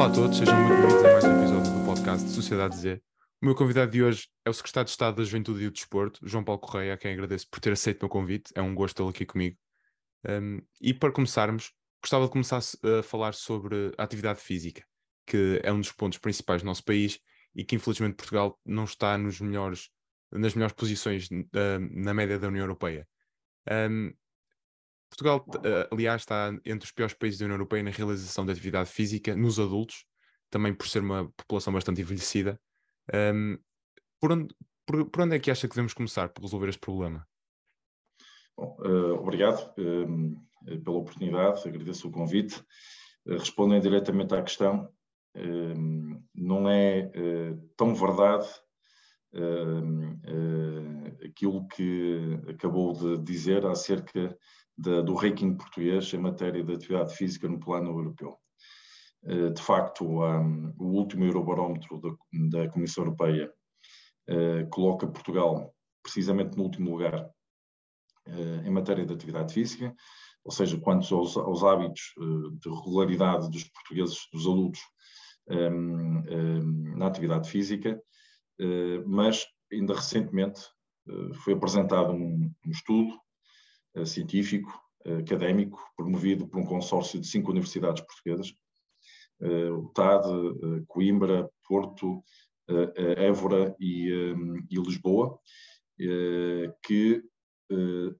Olá a todos, sejam muito bem-vindos a mais um episódio do podcast Sociedade Z. O meu convidado de hoje é o Secretário de Estado da Juventude e do Desporto, João Paulo Correia, a quem agradeço por ter aceito o meu convite. É um gosto tê-lo aqui comigo. Um, e para começarmos, gostava de começar a falar sobre a atividade física, que é um dos pontos principais do nosso país e que infelizmente Portugal não está nos melhores, nas melhores posições uh, na média da União Europeia. Um, Portugal, uh, aliás, está entre os piores países da União Europeia na realização de atividade física nos adultos, também por ser uma população bastante envelhecida. Um, por, onde, por, por, onde, é que acha que devemos começar para resolver este problema? Bom, uh, obrigado uh, pela oportunidade, agradeço o convite. Uh, respondendo diretamente à questão, não é tão verdade aquilo que acabou de dizer acerca de, do ranking português em matéria de atividade física no plano europeu. Eh, de facto, um, o último Eurobarómetro da, da Comissão Europeia uh, coloca Portugal precisamente no último lugar uh, em matéria de atividade física, ou seja, quanto aos, aos hábitos de regularidade dos portugueses, dos adultos, um, um, na atividade física, mas ainda recentemente foi apresentado um, um estudo científico, académico, promovido por um consórcio de cinco universidades portuguesas, eh, o TAD, eh, Coimbra, Porto, eh, Évora e, e Lisboa, que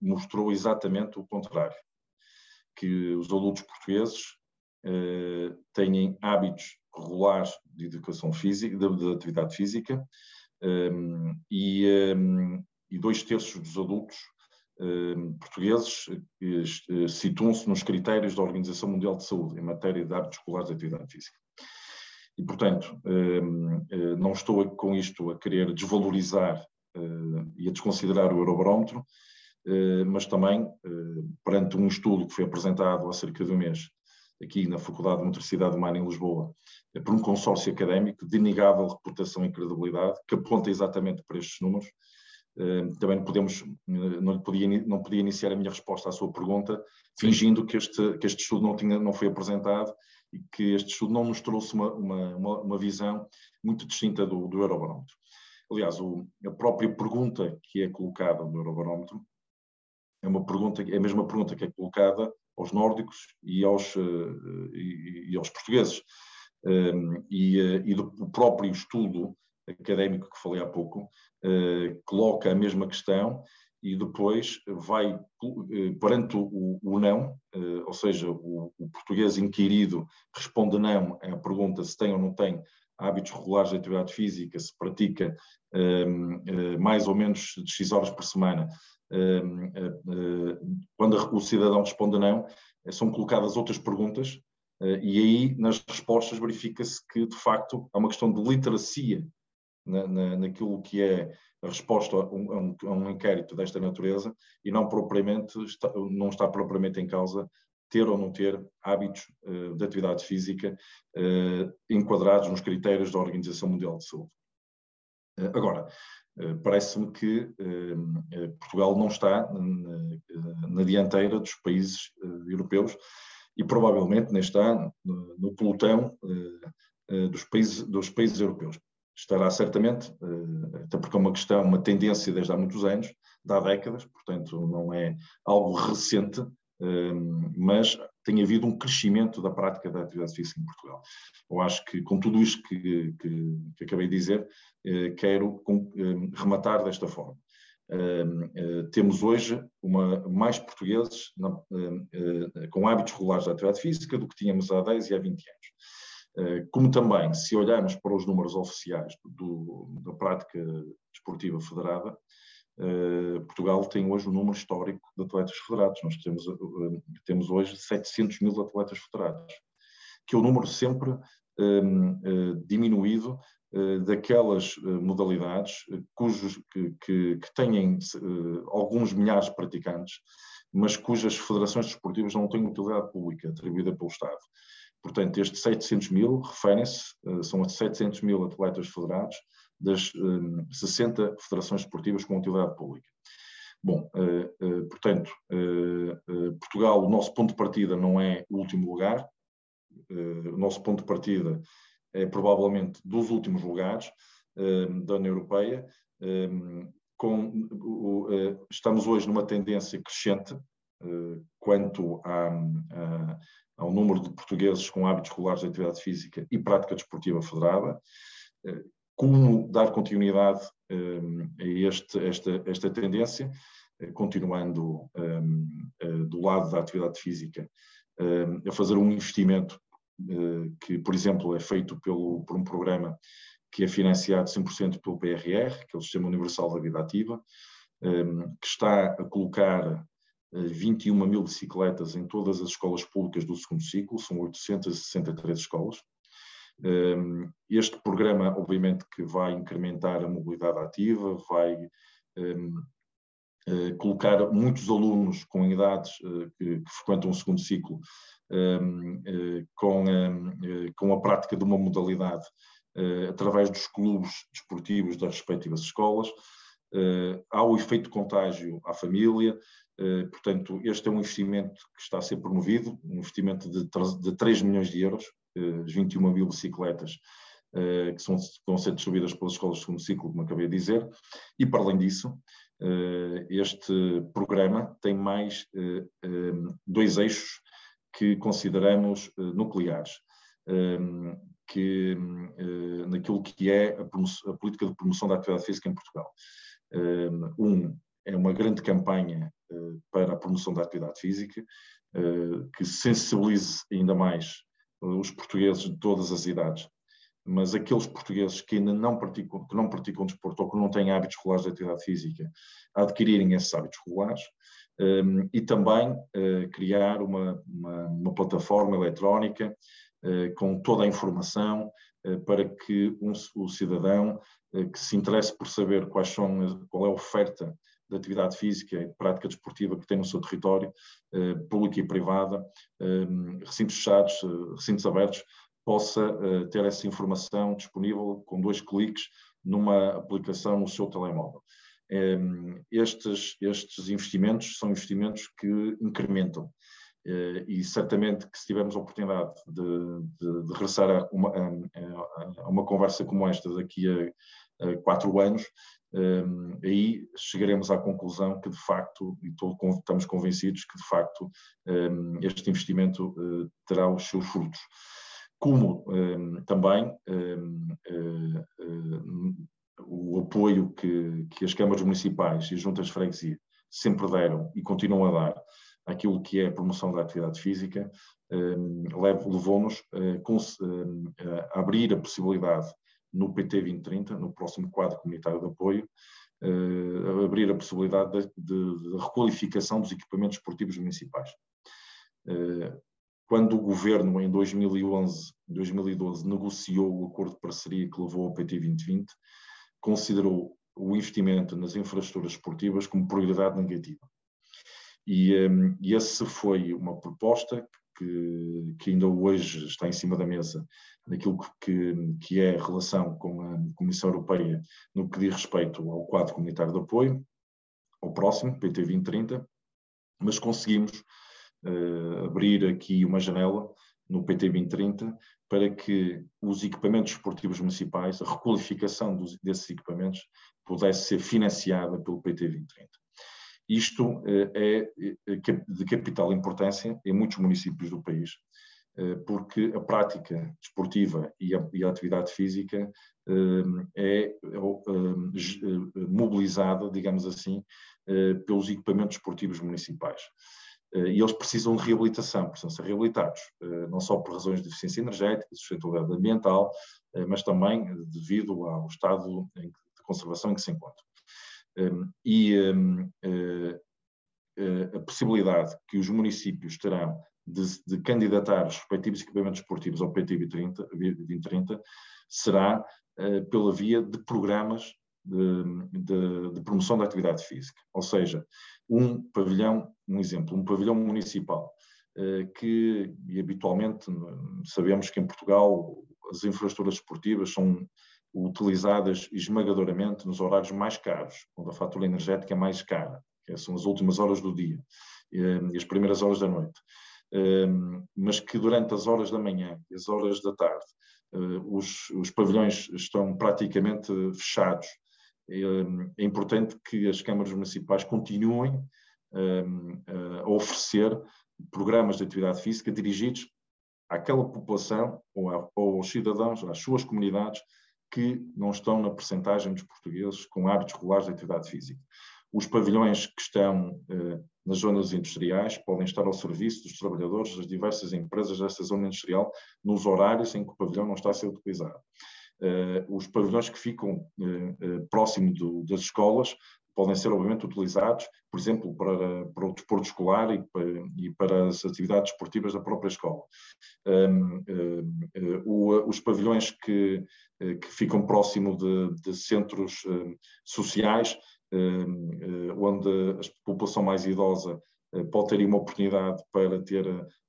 mostrou exatamente o contrário, que os adultos portugueses têm hábitos regulares de educação física, de, de atividade física, e, dois terços dos adultos portugueses eh, situam-se nos critérios da Organização Mundial de Saúde em matéria de hábitos escolares de atividade física. E, portanto, ehm, eh, não estou com isto a querer desvalorizar eh, e a desconsiderar o Eurobarómetro, mas também, perante um estudo que foi apresentado há cerca de um mês aqui na Faculdade de Motricidade Humana em Lisboa, por um consórcio académico de inegável reputação e credibilidade, que aponta exatamente para estes números, eh, também podemos, eh, não podia, não podia iniciar a minha resposta à sua pergunta fingindo que este, que este estudo não, tinha, não foi apresentado e que este estudo não nos trouxe uma, uma, uma visão muito distinta do, do Eurobarómetro. Aliás, o, a própria pergunta que é colocada no Eurobarómetro é uma pergunta, é a mesma pergunta que é colocada aos nórdicos e aos, uh, e, e, aos portugueses. Um, e, e do próprio estudo académico que falei há pouco, eh, coloca a mesma questão e depois vai, eh, perante o, o não, eh, ou seja, o, o, português inquirido responde não à pergunta se tem ou não tem hábitos regulares de atividade física, se pratica mais ou menos de X horas por semana. quando o cidadão responde não, são colocadas outras perguntas e aí nas respostas verifica-se que de facto há uma questão de literacia na, na, naquilo que é a resposta a um, a um, inquérito desta natureza e não propriamente está, não está propriamente em causa ter ou não ter hábitos uh, de atividade física uh, enquadrados nos critérios da Organização Mundial de Saúde. Uh, agora, parece-me que Portugal não está na, na dianteira dos países europeus e provavelmente nem está no, pelotão dos países, dos países europeus estará certamente, eh, até porque é uma questão, uma tendência desde há muitos anos, há décadas, portanto não é algo recente, eh, mas tem havido um crescimento da prática da atividade física em Portugal. Eu acho que com tudo isto que, que, que acabei de dizer, eh, quero rematar desta forma. temos hoje uma, mais portugueses com hábitos regulares de atividade física do que tínhamos há 10 e há 20 anos. Eh, como também, se olharmos para os números oficiais do, da prática desportiva federada, eh, Portugal tem hoje um número histórico de atletas federados. Nós temos, eh, temos hoje 700 mil atletas federados, que é um número sempre diminuído daquelas modalidades cujos, que, que, que têm alguns milhares de praticantes, mas cujas federações desportivas não têm utilidade pública atribuída pelo Estado. Portanto, estes 700 mil referem-se, eh, são 700 mil atletas federados das 60 eh, federações esportivas com utilidade pública. Bom, eh, portanto, Portugal, o nosso ponto de partida não é o último lugar, o nosso ponto de partida é provavelmente dos últimos lugares da União Europeia. Com, estamos hoje numa tendência crescente quanto a, ao número de portugueses com hábitos regulares de atividade física e prática desportiva federada. Como dar continuidade a este, esta, esta tendência? continuando um, uh, do lado da atividade física, a fazer um investimento que, por exemplo, é feito pelo, por um programa que é financiado 100% pelo PRR, que é o Sistema Universal da Vida Ativa, que está a colocar 21 eh, mil bicicletas em todas as escolas públicas do segundo ciclo, são 863 escolas. Este programa, obviamente, que vai incrementar a mobilidade ativa, vai eh, colocar muitos alunos com idades eh, que, que, frequentam o segundo ciclo ehm, eh, com, ehm, com a prática de uma modalidade através dos clubes desportivos das respectivas escolas. há o efeito contágio à família, portanto, este é um investimento que está a ser promovido, um investimento de, de 3 milhões de euros, 21 mil bicicletas que são, vão ser distribuídas pelas escolas de segundo ciclo, como acabei de dizer, e para além disso, eh, este programa tem mais eh, eh, dois eixos que consideramos nucleares, que, naquilo que é a, a, política de promoção da atividade física em Portugal. Um é uma grande campanha para a promoção da atividade física, que sensibilize ainda mais os portugueses de todas as idades. Mas aqueles portugueses que ainda não praticam, que não praticam desporto ou que não têm hábitos regulares de atividade física, adquirirem esses hábitos regulares um, e também criar uma, uma, uma, plataforma eletrónica com toda a informação para que um, o cidadão que se interesse por saber quais são, qual é a oferta de atividade física e prática desportiva que tem no seu território, pública e privada, hum, recintos fechados, recintos abertos, possa uh, ter essa informação disponível com dois cliques numa aplicação no seu telemóvel. Ehm, estes, estes investimentos são investimentos que incrementam e certamente que se tivermos a oportunidade de, de, de regressar a uma, a, a uma, conversa como esta daqui a quatro anos, um, aí chegaremos à conclusão que de facto, e estamos convencidos que de facto um, este investimento uh, terá os seus frutos. Como um, também uh, uh, o apoio que, que, as câmaras municipais e as juntas de freguesia sempre deram e continuam a dar àquilo que é a promoção da atividade física, levou-nos a abrir a possibilidade no PT 2030, no próximo quadro comunitário de apoio, a abrir a possibilidade de, de, de requalificação dos equipamentos esportivos municipais quando o governo, em 2011, 2012, negociou o acordo de parceria que levou ao PT 2020, considerou o investimento nas infraestruturas esportivas como prioridade negativa. E, um, e essa foi uma proposta que, que, ainda hoje está em cima da mesa naquilo que, que é a relação com a Comissão Europeia no que diz respeito ao quadro comunitário de apoio, ao próximo, PT 2030, mas conseguimos uh, abrir aqui uma janela no PT 2030 para que os equipamentos esportivos municipais, a requalificação dos, desses equipamentos, pudesse ser financiada pelo PT 2030. Isto uh, é de capital importância em muitos municípios do país, porque a prática desportiva e a, e a atividade física é, é mobilizada, digamos assim, pelos equipamentos esportivos municipais. Eh, e eles precisam de reabilitação, precisam ser reabilitados, eh, não só por razões de eficiência energética, de sustentabilidade ambiental, eh, mas também devido ao estado de conservação em que se encontram. E a possibilidade que os municípios terão de, de candidatar os respectivos equipamentos esportivos ao PT 2030 será pela via de programas de, de, de, promoção da atividade física. Ou seja, um pavilhão, um exemplo, um pavilhão municipal, eh, que e habitualmente sabemos que em Portugal as infraestruturas esportivas são utilizadas esmagadoramente nos horários mais caros, onde a fatura energética é mais cara, que são as últimas horas do dia e as primeiras horas da noite. Mas que durante as horas da manhã e as horas da tarde os, os pavilhões estão praticamente fechados. É importante que as câmaras municipais continuem a oferecer programas de atividade física dirigidos àquela população ou, a, ou aos cidadãos, às suas comunidades que não estão na percentagem dos portugueses com hábitos regulares de atividade física. Os pavilhões que estão eh, nas zonas industriais podem estar ao serviço dos trabalhadores das diversas empresas dessa zona industrial nos horários em que o pavilhão não está a ser utilizado. Eh, os pavilhões que ficam eh, eh próximo do, das escolas podem ser, obviamente, utilizados, por exemplo, para, para o desporto escolar e para, e para as atividades esportivas da própria escola. Um, um, o, os pavilhões que, que ficam próximo de, de centros um, sociais, onde a população mais idosa pode ter uma oportunidade para ter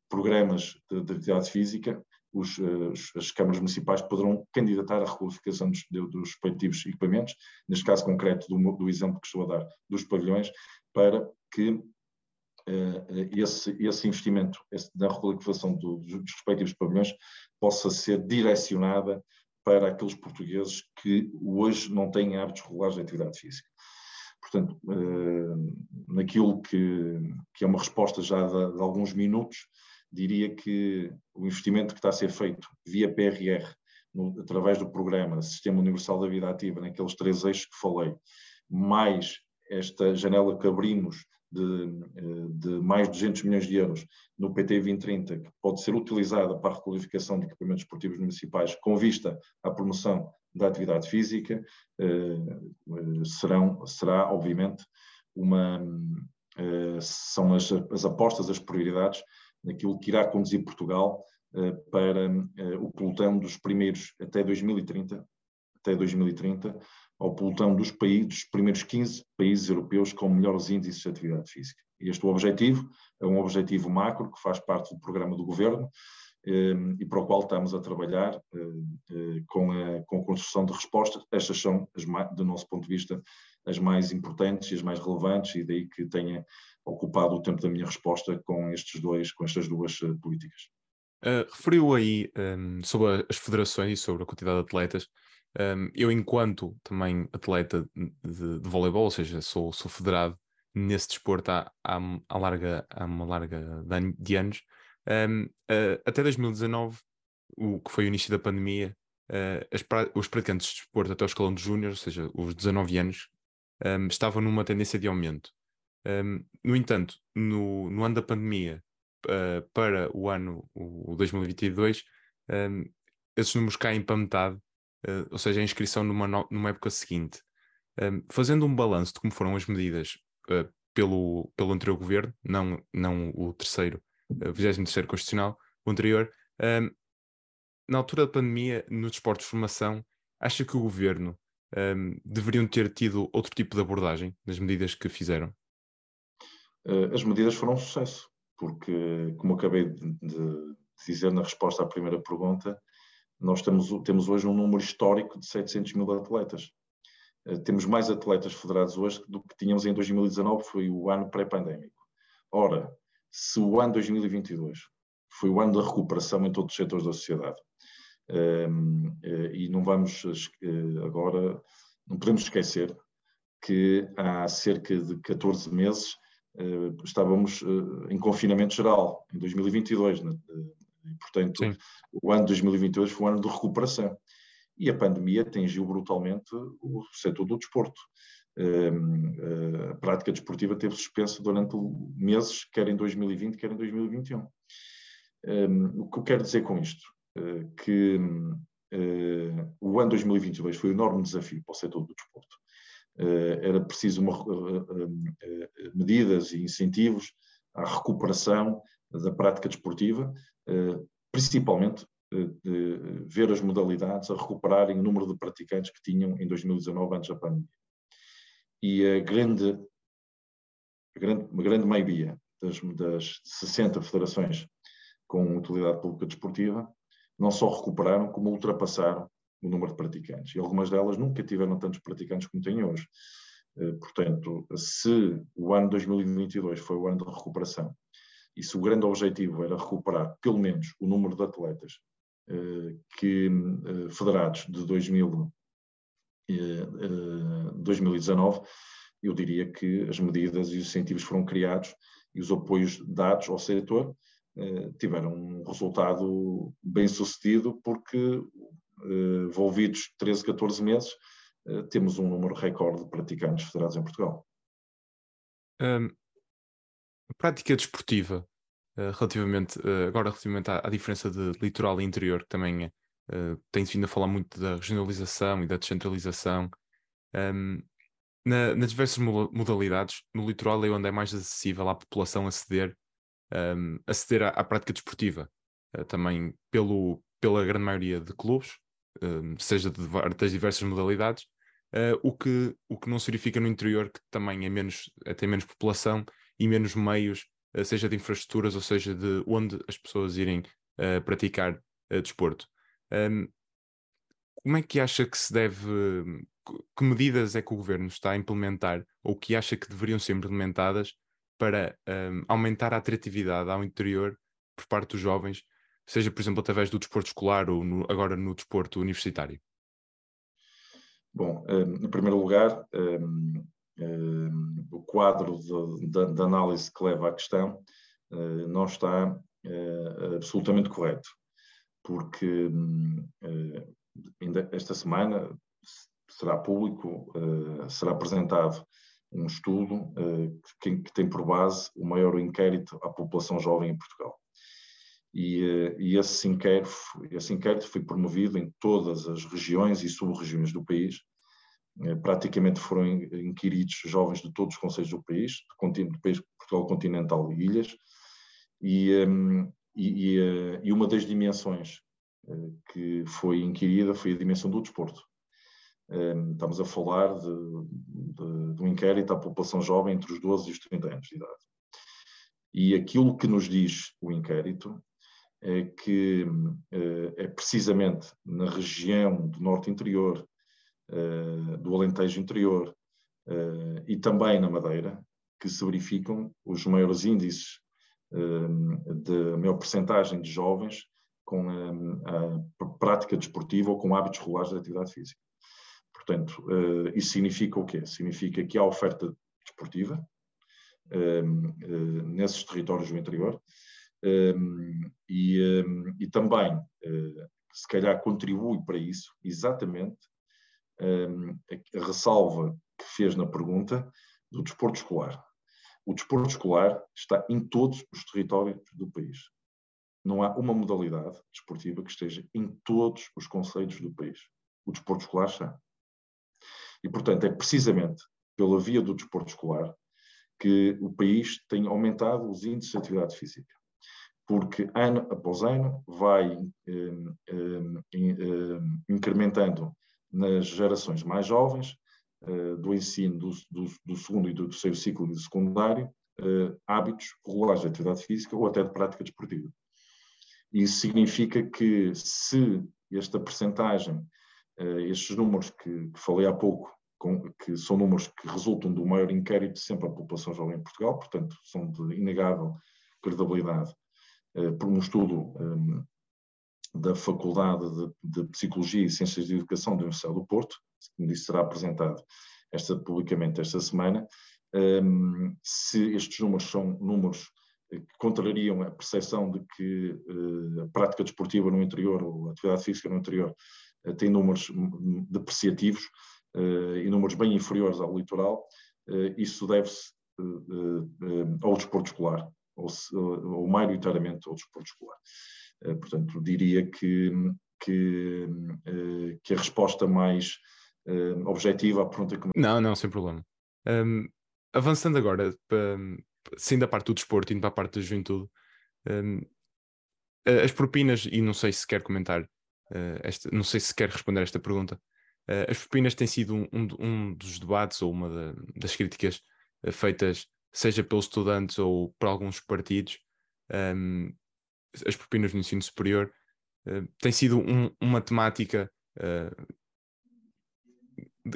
programas de, de atividade física, os, as câmaras municipais poderão candidatar à requalificação dos, dos respectivos equipamentos, neste caso concreto do, do, exemplo que estou a dar dos pavilhões, para que esse, esse, investimento esse, na requalificação do, dos respectivos pavilhões possa ser direcionada para aqueles portugueses que hoje não têm hábitos regulares de atividade física. Portanto, uh, naquilo que, que, é uma resposta já de, de alguns minutos, diria que o investimento que está a ser feito via PRR, no, através do programa Sistema Universal da Vida Ativa, naqueles três eixos que falei, mais esta janela que abrimos de, de, mais de 200 milhões de euros no PT 2030, que pode ser utilizada para a requalificação de equipamentos esportivos municipais com vista à promoção da atividade física, eh, eh, serão, será, obviamente, uma, eh, são as, as apostas, as prioridades naquilo que irá conduzir Portugal para o pelotão dos primeiros, até 2030, até 2030, ao pelotão dos países, dos primeiros 15 países europeus com melhores índices de atividade física. Este objetivo é um objetivo macro que faz parte do programa do governo e para o qual estamos a trabalhar com a, com a construção de respostas. Estas são, as, do nosso ponto de vista, as mais importantes e as mais relevantes, e daí que tenha ocupado o tempo da minha resposta com estes dois, com estas duas uh, políticas. Uh, referiu aí um, sobre as federações e sobre a quantidade de atletas. Um, eu, enquanto também atleta de, de voleibol, ou seja, sou, sou federado nesse desporto há, há, há, larga, há uma larga de anos, um, uh, até 2019, o que foi o início da pandemia, uh, as, os praticantes de desporto até o escalão de júnior, ou seja, os 19 anos, um, estavam numa tendência de aumento. Um, no entanto, no, no, ano da pandemia uh, para o ano o, 2022, um, esses números caem para metade, uh, ou seja, a inscrição numa, no, numa época seguinte. Fazendo um balanço de como foram as medidas pelo, pelo anterior governo, não, não o terceiro, 23 Constitucional, o anterior, na altura da pandemia, no desporto de formação, acha que o governo um, deveriam ter tido outro tipo de abordagem nas medidas que fizeram? Eh, as medidas foram um sucesso, porque, como acabei de dizer na resposta à primeira pergunta, nós temos, temos hoje um número histórico de 700 mil atletas. Eh, temos mais atletas federados hoje do que tínhamos em 2019, foi o ano pré-pandémico. Ora, se o ano 2022 foi o ano da recuperação em todos os setores da sociedade, eh, e não vamos agora, não podemos esquecer que há cerca de 14 meses eh, estávamos eh, em confinamento geral, em 2022, né? e, portanto, Sim. o ano de 2022 foi um ano de recuperação. E a pandemia atingiu brutalmente o setor do desporto. Eh, a prática desportiva teve suspensa durante meses, quer em 2020, quer em 2021. Ehm, o que eu quero dizer com isto? Que o ano 2022 foi um enorme desafio para o setor do desporto eh, era preciso uma, eh, eh, medidas e incentivos à recuperação da prática desportiva, principalmente de ver as modalidades a recuperarem o número de praticantes que tinham em 2019 antes da pandemia. E a grande, a grande, a grande maioria das, das 60 federações com utilidade pública desportiva não só recuperaram, como ultrapassaram o número de praticantes. E algumas delas nunca tiveram tantos praticantes como têm hoje. Eh, portanto, se o ano 2022 foi o ano de recuperação e se o grande objetivo era recuperar pelo menos o número de atletas que federados de 2000, 2019, eu diria que as medidas e os incentivos foram criados e os apoios dados ao setor tiveram um resultado bem sucedido porque envolvidos 13, 14 meses temos um número recorde de praticantes federados em Portugal. Um, prática desportiva, uh, relativamente, agora relativamente à, à, diferença de litoral e interior, que também uh, tem-se vindo a falar muito da regionalização e da descentralização. Um, na, nas diversas modalidades, no litoral é onde é mais acessível à população aceder, um, aceder à, à prática desportiva, também pelo, pela grande maioria de clubes, um, seja de, das diversas modalidades, Uh, o, que, o que não se verifica no interior, que também é menos, é, tem menos população e menos meios, uh, seja de infraestruturas ou seja de onde as pessoas irem uh, praticar desporto. Um, como é que acha que se deve, que medidas é que o governo está a implementar ou que acha que deveriam ser implementadas para um, aumentar a atratividade ao interior por parte dos jovens, seja, por exemplo, através do desporto escolar ou no, agora no desporto universitário? Bom, em primeiro lugar, o quadro de, de, de, análise que leva à questão eh, não está eh, absolutamente correto, porque eh, ainda esta semana será público, será apresentado um estudo que, que tem por base o maior inquérito à população jovem em Portugal. E, e, esse, inquérito, esse inquérito foi promovido em todas as regiões e sub-regiões do país. Eh, praticamente foram inquiridos jovens de todos os conselhos do país, do, país Portugal continental e ilhas, e, um, e, e, uma das dimensões que foi inquirida foi a dimensão do desporto. Um, estamos a falar de, de, de um inquérito à população jovem entre os 12 e os 30 anos de idade. E aquilo que nos diz o inquérito é que uh, é precisamente na região do norte interior, uh, do Alentejo interior uh, e também na Madeira, que se verificam os maiores índices de maior percentagem de jovens com a, a, prática desportiva ou com hábitos regulares de atividade física. Portanto, isso significa o quê? Significa que há oferta desportiva nesses territórios do interior, um, e, um, e, também, uh, se calhar, contribui para isso exatamente a ressalva que fez na pergunta do desporto escolar. O desporto escolar está em todos os territórios do país. Não há uma modalidade desportiva que esteja em todos os conceitos do país. O desporto escolar está. E, portanto, é precisamente pela via do desporto escolar que o país tem aumentado os índices de atividade física porque ano após ano vai eh, eh, incrementando nas gerações mais jovens, eh, do ensino do, do, do, segundo e do terceiro ciclo de secundário, hábitos regulares de atividade física ou até de prática desportiva. Isso significa que se esta percentagem, estes números que, que falei há pouco, com, que são números que resultam do maior inquérito sempre à população jovem em Portugal, portanto são de inegável credibilidade. Eh, por um estudo um, da Faculdade de, de, Psicologia e Ciências de Educação da Universidade do Porto, como disse, será apresentado esta, publicamente esta semana, um, se estes números são números que contrariam a percepção de que uh, a prática desportiva no interior ou a atividade física no interior tem números depreciativos uh, e números bem inferiores ao litoral, isso deve-se ao desporto escolar, ou, ou maioritariamente ao desporto escolar. Eh, portanto, diria que, que, eh, que a resposta mais eh, objetiva à pergunta que... Não, não, sem problema. Um, avançando agora, saindo da parte do desporto, indo para a parte da juventude, um, as propinas, e não sei se quer comentar, esta, não sei se quer responder esta pergunta, uh, as propinas têm sido um, um, um dos debates ou uma da, das críticas uh, feitas seja pelos estudantes ou por alguns partidos, um, as propinas no ensino superior, tem sido um, uma temática,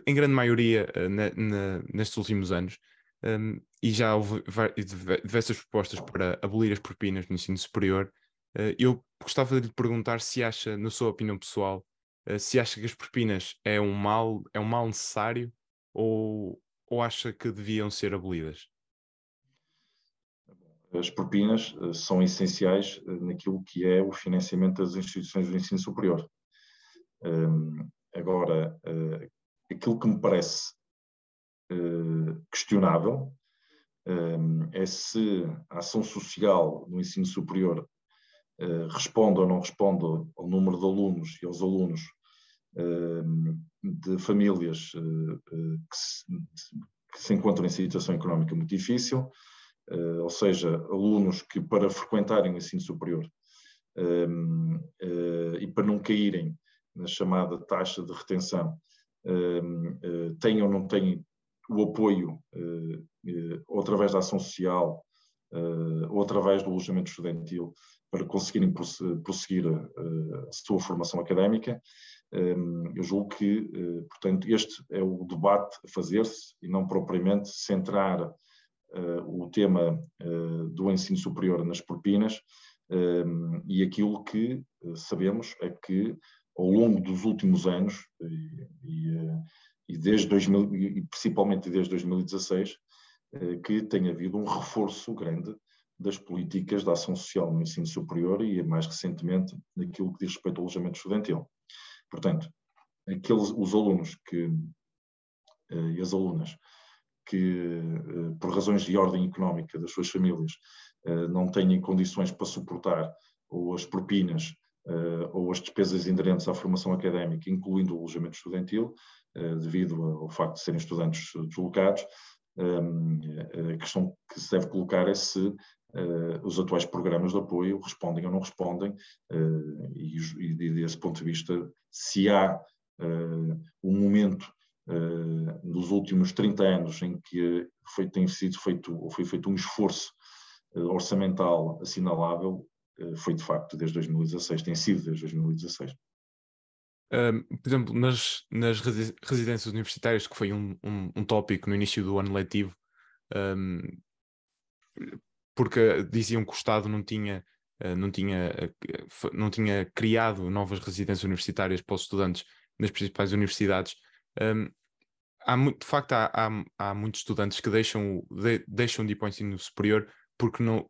em grande maioria, na, na, nestes últimos anos. um, e já houve diversas propostas para abolir as propinas no ensino superior. Uh, eu gostava de lhe perguntar se acha, na sua opinião pessoal, uh, se acha que as propinas é um mal, é um mal necessário ou, ou acha que deviam ser abolidas? As propinas uh, são essenciais naquilo que é o financiamento das instituições do ensino superior. Um, agora, aquilo que me parece questionável é se a ação social no ensino superior eh, responde ou não responde ao número de alunos e aos alunos ehm, de famílias eh, eh, que se, que se encontram em situação económica muito difícil, ou seja, alunos que para frequentarem o ensino superior e para não caírem na chamada taxa de retenção, têm ou não têm o apoio ou através da ação social ou através do alojamento estudantil para conseguirem prosseguir a, a sua formação académica. Hum, eu julgo que, eh, portanto, este é o debate a fazer-se e não propriamente centrar eh, o tema eh, do ensino superior nas propinas. Hum, e aquilo que sabemos é que, ao longo dos últimos anos, e, e desde 2000, e principalmente desde 2016, que tem havido um reforço grande das políticas da ação social no ensino superior e, mais recentemente, naquilo que diz respeito ao alojamento estudantil. Portanto, aqueles, os alunos que, eh, e as alunas que, eh, por razões de ordem económica das suas famílias, eh, não têm condições para suportar ou as propinas ou as despesas inerentes à formação académica, incluindo o alojamento estudantil, devido ao facto de serem estudantes deslocados, a questão que se deve colocar é se os atuais programas de apoio respondem ou não respondem, uh, e, e, desse ponto de vista, se há uh, um momento nos últimos 30 anos em que foi, tem sido feito, ou foi feito um esforço orçamental assinalável, foi de facto desde 2016, tem sido desde 2016. Um, por exemplo, nas, nas residências universitárias, que foi um, um, um tópico no início do ano letivo, porque diziam que o Estado não tinha, eh, não tinha, eh, não tinha criado novas residências universitárias para os estudantes nas principais universidades. Um, há muito, de facto, há, há, há, muitos estudantes que deixam de, deixam de ir para o ensino superior porque não,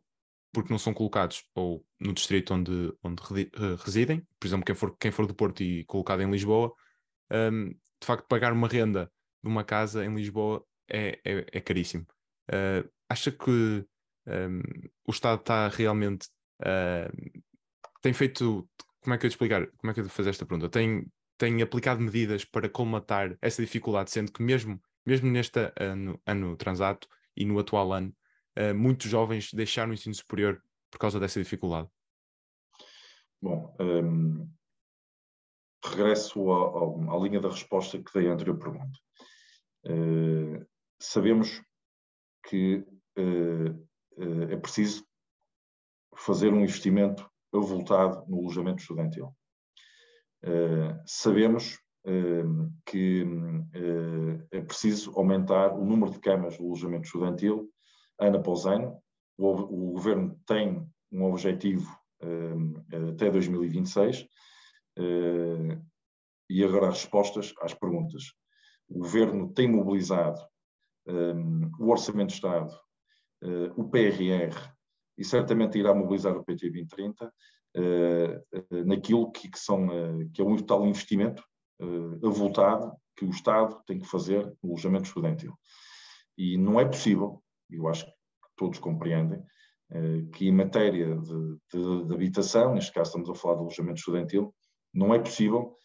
porque não são colocados ou no distrito onde, onde eh, residem, por exemplo, quem for, quem for do Porto e colocado em Lisboa, um, de facto, pagar uma renda de uma casa em Lisboa é, é, é caríssimo. Uh, acha que um, o Estado está realmente. Uh, tem feito. Como é que eu te explicar? Como é que eu te fazer esta pergunta? Tem, tem aplicado medidas para colmatar essa dificuldade, sendo que mesmo, mesmo neste ano, ano transato e no atual ano, uh, muitos jovens deixaram o ensino superior por causa dessa dificuldade? Bom, um, regresso à, linha da resposta que dei à anterior pergunta. Uh, sabemos que uh, é preciso fazer um investimento avultado no alojamento estudantil. Eh, sabemos eh, que é preciso aumentar o número de camas do alojamento estudantil ano após ano. O, governo tem um objetivo até 2026 e agora as respostas às perguntas. O governo tem mobilizado o Orçamento de Estado o PRR e certamente irá mobilizar o PT 2030 uh, naquilo que, que, são, que é um tal investimento avultado que o Estado tem que fazer no alojamento estudantil. E não é possível, eu acho que todos compreendem, que em matéria de, de, de, habitação, neste caso estamos a falar de alojamento estudantil, não é possível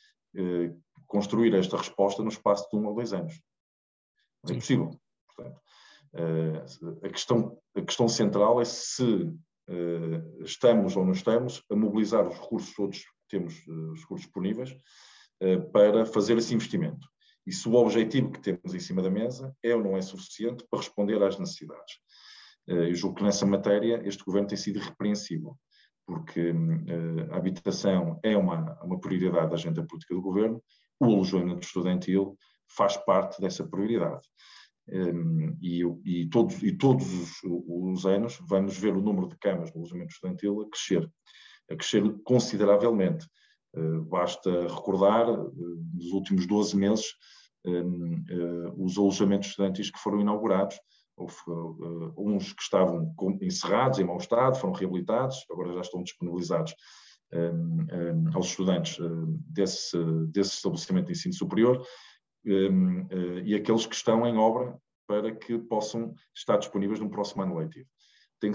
construir esta resposta no espaço de um ou dois anos. Não é possível. Portanto, a, questão, a questão central é se eh, estamos ou não estamos a mobilizar os recursos todos que temos, eh, os recursos disponíveis, eh, para fazer esse investimento. E se o objetivo que temos em cima da mesa é ou não é suficiente para responder às necessidades. Eu julgo que nessa matéria este governo tem sido irrepreensível, porque a habitação é uma, uma prioridade da agenda política do governo, o alojamento estudantil faz parte dessa prioridade. Um, e, e, todos, e todos os, os, anos vamos ver o número de camas no alojamento estudantil a crescer, a crescer consideravelmente. Uh, basta recordar, uh, nos últimos 12 meses, um, uh, os alojamentos estudantis que foram inaugurados, uns que estavam encerrados, em mau estado, foram reabilitados, agora já estão disponibilizados um, um, aos estudantes desse, desse estabelecimento de ensino superior, um, uh, e aqueles que estão em obra para que possam estar disponíveis no próximo ano letivo. Tem,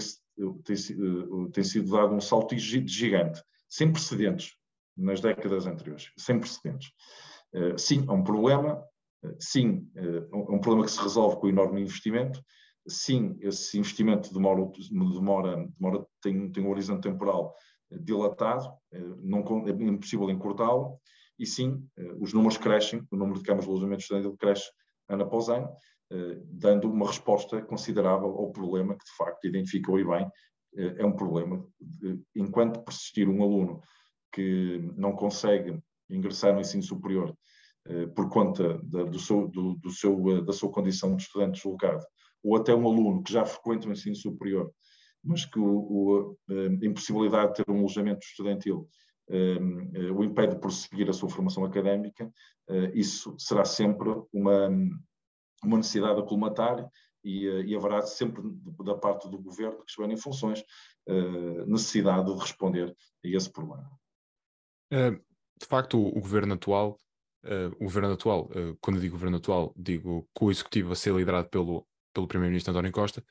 tem, uh, tem sido dado um salto gigante, sem precedentes nas décadas anteriores, sem precedentes. Sim, é um problema, sim, é um problema que se resolve com enorme investimento, sim, esse investimento demora, demora, demora tem, tem um horizonte temporal dilatado, não, é impossível encurtá-lo, e sim, eh, os números crescem, o número de camas de alojamento estudantil cresce ano após ano, eh, dando uma resposta considerável ao problema que, de facto, identificou e bem, eh, é um problema. Enquanto persistir um aluno que não consegue ingressar no ensino superior por conta da, do seu, do, do seu, da sua condição de estudante deslocado, ou até um aluno que já frequenta o ensino superior, mas que o, o, a impossibilidade de ter um alojamento estudantil o impede de prosseguir a sua formação académica, eh, isso será sempre uma, uma necessidade a colmatar e, eh, e haverá sempre da parte do governo que estiver em funções necessidade de responder a esse problema. De facto, o, governo atual, o governo atual, quando digo governo atual, digo com o executivo a ser liderado pelo, pelo primeiro-ministro António Costa,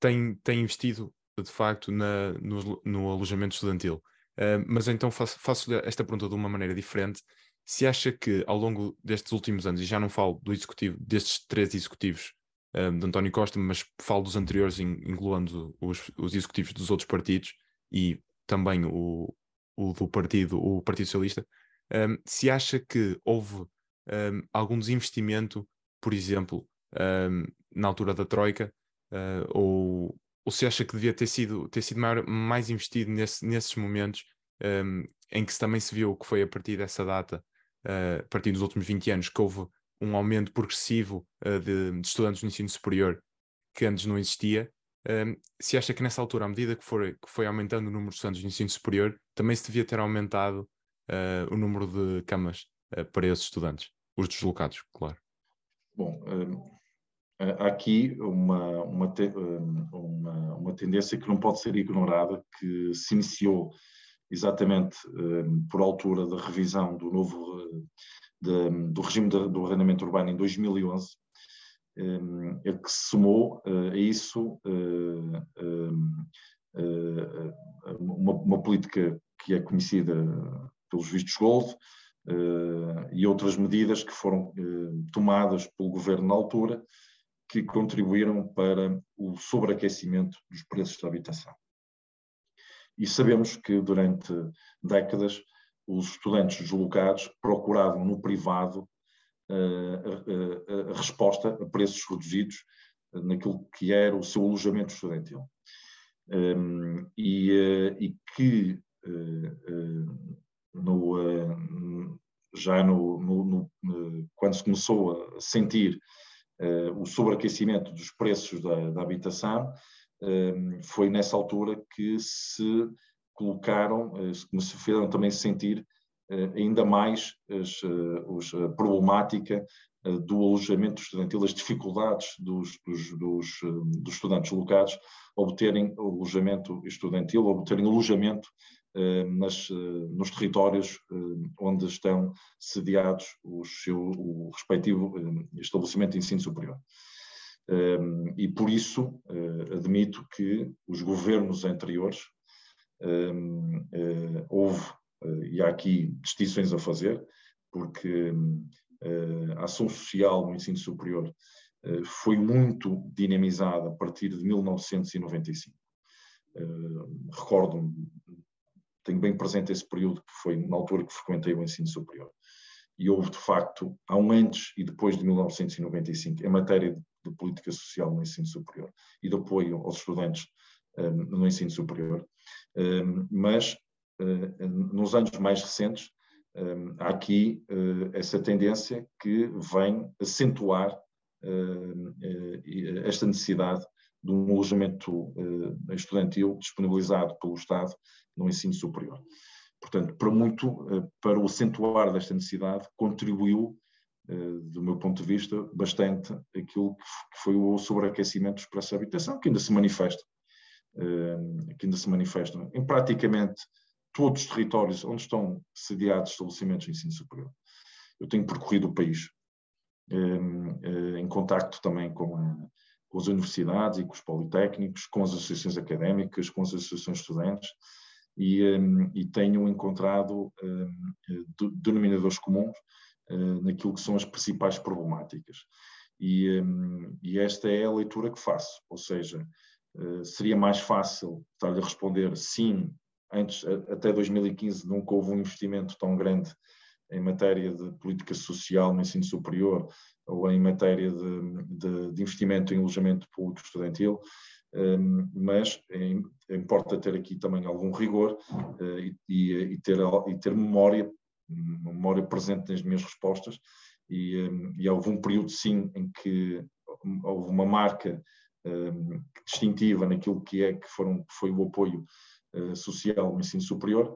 tem, tem investido de facto na, no, no alojamento estudantil. Uh, mas então faço, faço esta pergunta de uma maneira diferente. Se acha que ao longo destes últimos anos, e já não falo do executivo, destes três executivos um, de António Costa, mas falo dos anteriores, incluindo os, os executivos dos outros partidos e também o, o do partido, o Partido Socialista, um, se acha que houve um, algum desinvestimento, por exemplo, na altura da Troika, uh, ou ou se acha que devia ter sido, ter sido maior, mais investido nesse, nesses momentos um, em que também se viu que foi a partir dessa data, uh, a partir dos últimos 20 anos, que houve um aumento progressivo uh, de, de, estudantes no ensino superior que antes não existia. Um, se acha que nessa altura, à medida que, for, que foi aumentando o número de estudantes no ensino superior, também se devia ter aumentado uh, o número de camas para esses estudantes, os deslocados, claro. Bom, há aqui uma, uma, uma, uma, tendência que não pode ser ignorada, que se iniciou exatamente por altura da revisão do novo de, do regime de, do arrendamento urbano em 2011, é que se somou a isso uma política que é conhecida pelos vistos gold, e outras medidas que foram tomadas pelo governo na altura, que contribuíram para o sobreaquecimento dos preços da habitação. E sabemos que durante décadas os estudantes deslocados procuravam no privado a, a, a, a resposta a preços reduzidos naquilo que era o seu alojamento estudantil. Um, e, uh, e, que no, já no, no, no, quando se começou a sentir o sobreaquecimento dos preços da, da habitação, uh, foi nessa altura que se colocaram, uh, se fizeram também sentir ainda mais as, os, a problemática do alojamento estudantil, as dificuldades dos, dos, dos, dos estudantes locados obterem alojamento estudantil, obterem alojamento eh, nas, eh, nos territórios eh, onde estão sediados o, seu, o respectivo estabelecimento de ensino superior. E por isso admito que os governos anteriores houve, e há aqui distinções a fazer, porque a ação social no ensino superior foi muito dinamizada a partir de 1995. Recordo-me tenho bem presente esse período que foi na altura que frequentei o ensino superior. E houve, de facto, há um antes e depois de 1995, em matéria de, de política social no ensino superior e de apoio aos estudantes um, no ensino superior. Um, mas, uh, nos anos mais recentes, um, há aqui uh, essa tendência que vem acentuar esta necessidade de um alojamento estudantil disponibilizado pelo Estado no ensino superior. Portanto, para muito, para o acentuar desta necessidade, contribuiu do meu ponto de vista, bastante aquilo que foi o sobreaquecimento dos preços de habitação, que ainda se manifesta, que ainda se manifesta em praticamente todos os territórios onde estão sediados estabelecimentos de ensino superior. Eu tenho percorrido o país em contacto também com, com as universidades e com os politécnicos, com as associações académicas, com as associações de estudantes, e, e tenho encontrado denominadores comuns eh, naquilo que são as principais problemáticas. E, um, e, esta é a leitura que faço, ou seja, uh, seria mais fácil estar-lhe a responder sim, antes, até 2015 nunca houve um investimento tão grande em matéria de política social no ensino superior ou em matéria de, de, de investimento em alojamento público estudantil, mas é, importa ter aqui também algum rigor uh, e, ter, e ter memória memória presente nas minhas respostas. E, e houve um período sim em que houve uma marca distintiva naquilo que é que, foram, foi o apoio uh, social no ensino superior,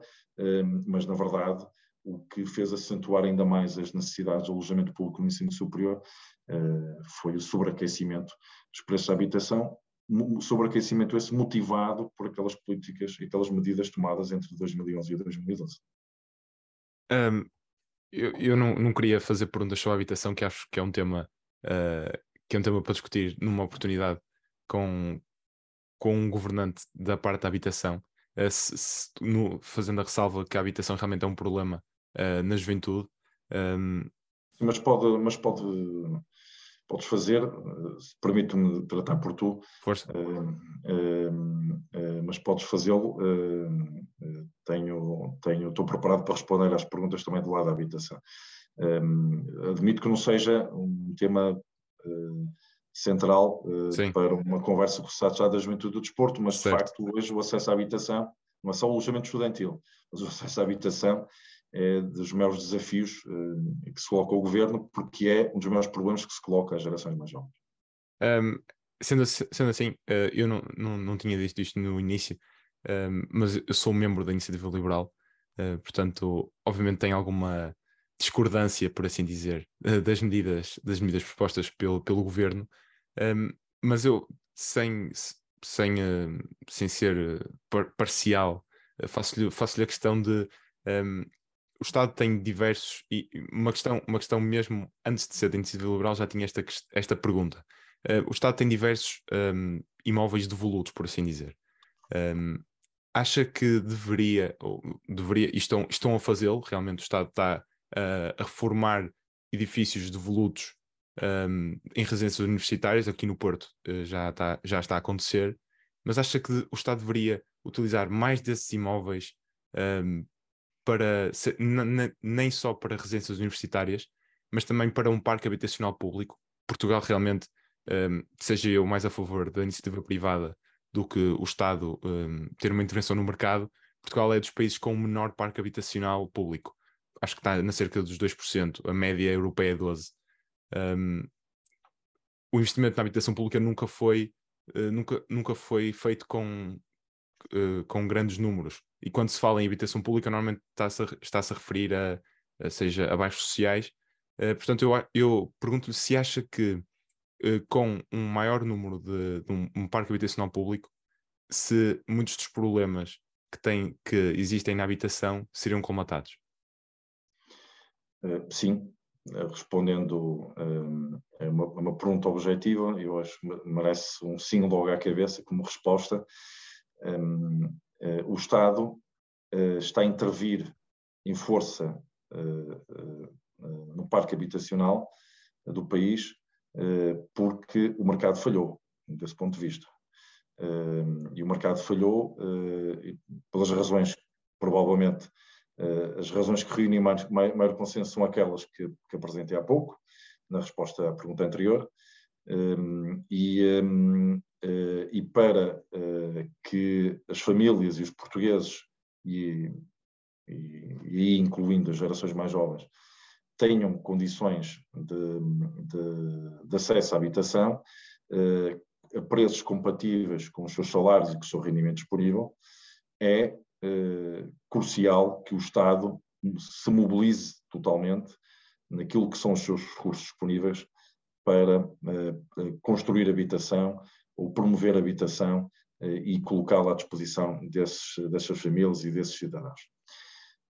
mas na verdade o que fez acentuar ainda mais as necessidades de alojamento público no ensino superior uh, foi o sobreaquecimento dos preços da habitação, sobreaquecimento esse motivado por aquelas políticas e aquelas medidas tomadas entre 2011 e 2012. Um, eu, eu não, não queria fazer perguntas sobre a habitação, que acho que é um tema uh, que é um tema para discutir numa oportunidade com, com um governante da parte da habitação, uh, se, se, no, fazendo a ressalva que a habitação realmente é um problema uh, na juventude. Um... Mas pode, mas pode podes fazer, eh, permite-me tratar por tu, Força. Uh, uh, mas podes fazê-lo. tenho, tenho, estou preparado para responder às perguntas também do lado da habitação. admito que não seja um tema central para uma conversa com o Estado da Juventude do Desporto, mas certo. de facto hoje o acesso à habitação, não é só o alojamento estudantil, mas o acesso à habitação é dos maiores desafios uh, que se coloca o governo, porque é um dos maiores problemas que se coloca às gerações mais jovens. Um, sendo, sendo, assim, uh, eu não, não, não tinha dito isto no início, um, mas eu sou membro da Iniciativa Liberal, uh, portanto, obviamente tem alguma discordância, por assim dizer, das medidas das medidas propostas pelo, pelo governo, um, mas eu, sem, sem, sem ser parcial, faço-lhe faço a questão de o Estado tem diversos, e uma questão, uma questão mesmo antes de ser da iniciativa liberal já tinha esta, esta pergunta. Uh, o Estado tem diversos um, imóveis devolutos, por assim dizer. Um, acha que deveria, ou deveria, e estão, estão a fazê-lo, realmente o Estado está uh, a reformar edifícios devolutos um, em residências universitárias, aqui no Porto uh, já, está, já está a acontecer, mas acha que o Estado deveria utilizar mais desses imóveis um, para nem só para residências universitárias, mas também para um parque habitacional público. Portugal realmente, um, seja eu mais a favor da iniciativa privada do que o Estado um, ter uma intervenção no mercado, Portugal é dos países com o menor parque habitacional público. Acho que está na cerca dos 2%, a média europeia é 12%. Um, o investimento na habitação pública nunca foi, uh, nunca, nunca foi feito com, uh, com grandes números. E quando se fala em habitação pública, normalmente está-se a, está a referir a, a, seja a bairros sociais. Uh, portanto, eu, eu pergunto-lhe se acha que uh, com um maior número de, de um, um, parque habitacional público, se muitos dos problemas que, tem, que existem na habitação seriam colmatados. sim, respondendo a uma, uma, pergunta objetiva, eu acho que merece um sim logo à cabeça como resposta. Um, uh, o Estado uh, está a intervir em força uh, no parque habitacional do país porque o mercado falhou, desse ponto de vista. e o mercado falhou pelas razões, provavelmente, as razões que reúnem maior, maior consenso são aquelas que, que apresentei há pouco, na resposta à pergunta anterior, e, e para uh, que as famílias e os portugueses, e, e, e, incluindo as gerações mais jovens, tenham condições de, de, de acesso à habitação a preços compatíveis com os seus salários e com o seu rendimento disponível, é crucial que o Estado se mobilize totalmente naquilo que são os seus recursos disponíveis para construir habitação ou promover habitação e colocá-la à disposição desses, dessas famílias e desses cidadãos.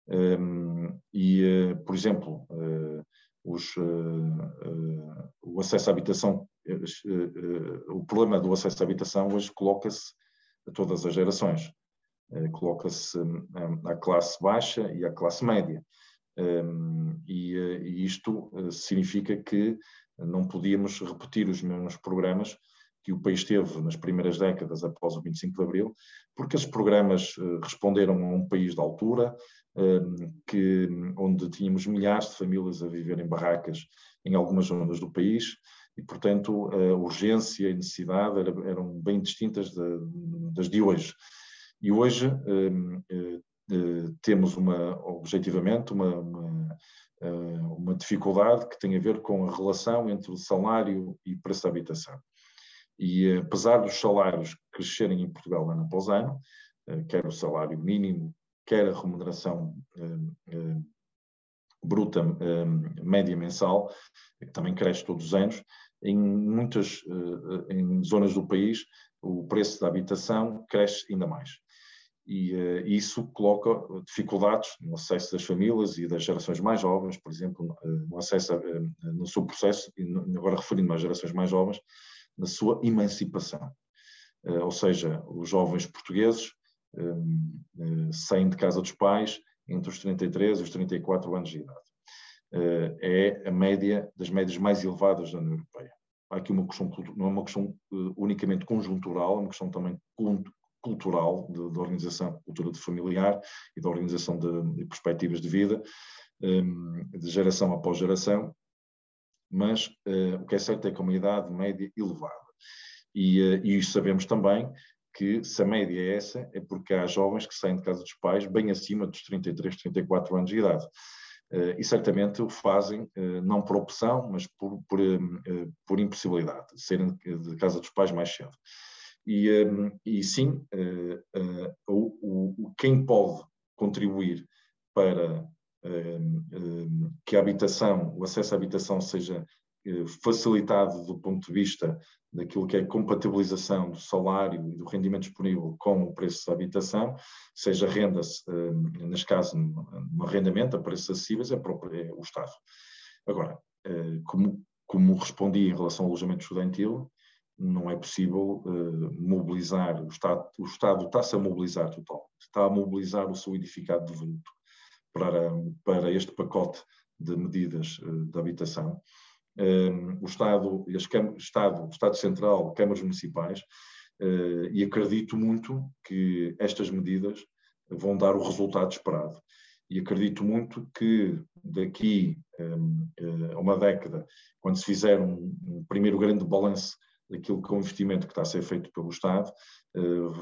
Um, e, uh, por exemplo, uh, os, o acesso à habitação, o problema do acesso à habitação hoje coloca-se a todas as gerações. coloca-se à classe baixa e à classe média. Um, e, e, isto significa que não podíamos repetir os mesmos programas que o país teve nas primeiras décadas após o 25 de Abril, porque esses programas responderam a um país de altura, que, onde tínhamos milhares de famílias a viver em barracas em algumas zonas do país e, portanto, a urgência e necessidade eram bem distintas das de hoje. E hoje eh, eh, temos uma, objetivamente, uma, uma, eh, uma dificuldade que tem a ver com a relação entre o salário e preço da habitação. E apesar dos salários crescerem em Portugal ano após ano, quer o salário mínimo, quer a remuneração eh, eh, bruta eh, média mensal, que também cresce todos os anos, em muitas em zonas do país o preço da habitação cresce ainda mais. E isso coloca dificuldades no acesso das famílias e das gerações mais jovens, por exemplo, no acesso, no seu processo, agora referindo-me às gerações mais jovens, na sua emancipação. Uh, ou seja, os jovens portugueses saem de casa dos pais entre os 33 e os 34 anos de idade. Eh, é a média das médias mais elevadas da União Europeia. Há aqui uma questão, não é uma questão eh, unicamente conjuntural, é uma questão também cultural, da organização, cultura de familiar e da organização de, de perspectivas de vida, de geração após geração, mas uh, o que é certo é que é uma idade média elevada. E, uh, e sabemos também que se a média é essa, é porque há jovens que saem de casa dos pais bem acima dos 33, 34 anos de idade. Uh, e certamente o fazem uh, não por opção, mas por, por, uh, por impossibilidade, de saírem de casa dos pais mais cedo. E, um, e sim, o, o, quem pode contribuir para que a habitação, o acesso à habitação seja facilitado do ponto de vista daquilo que é compatibilização do salário e do rendimento disponível com o preço da habitação, seja renda, eh, neste caso, no arrendamento a preços acessíveis, é, é o Estado. Agora, eh, como, como respondi em relação ao alojamento estudantil, não é possível uh, mobilizar, o Estado, o Estado está-se a mobilizar totalmente, está a mobilizar o seu edificado de vulto para, para este pacote de medidas uh, de habitação o Estado, as Estado, Estado Central, câmaras municipais, uh, e acredito muito que estas medidas vão dar o resultado esperado. E acredito muito que daqui um, a uma década, quando se fizer um, primeiro grande balanço daquilo que é o investimento que está a ser feito pelo Estado,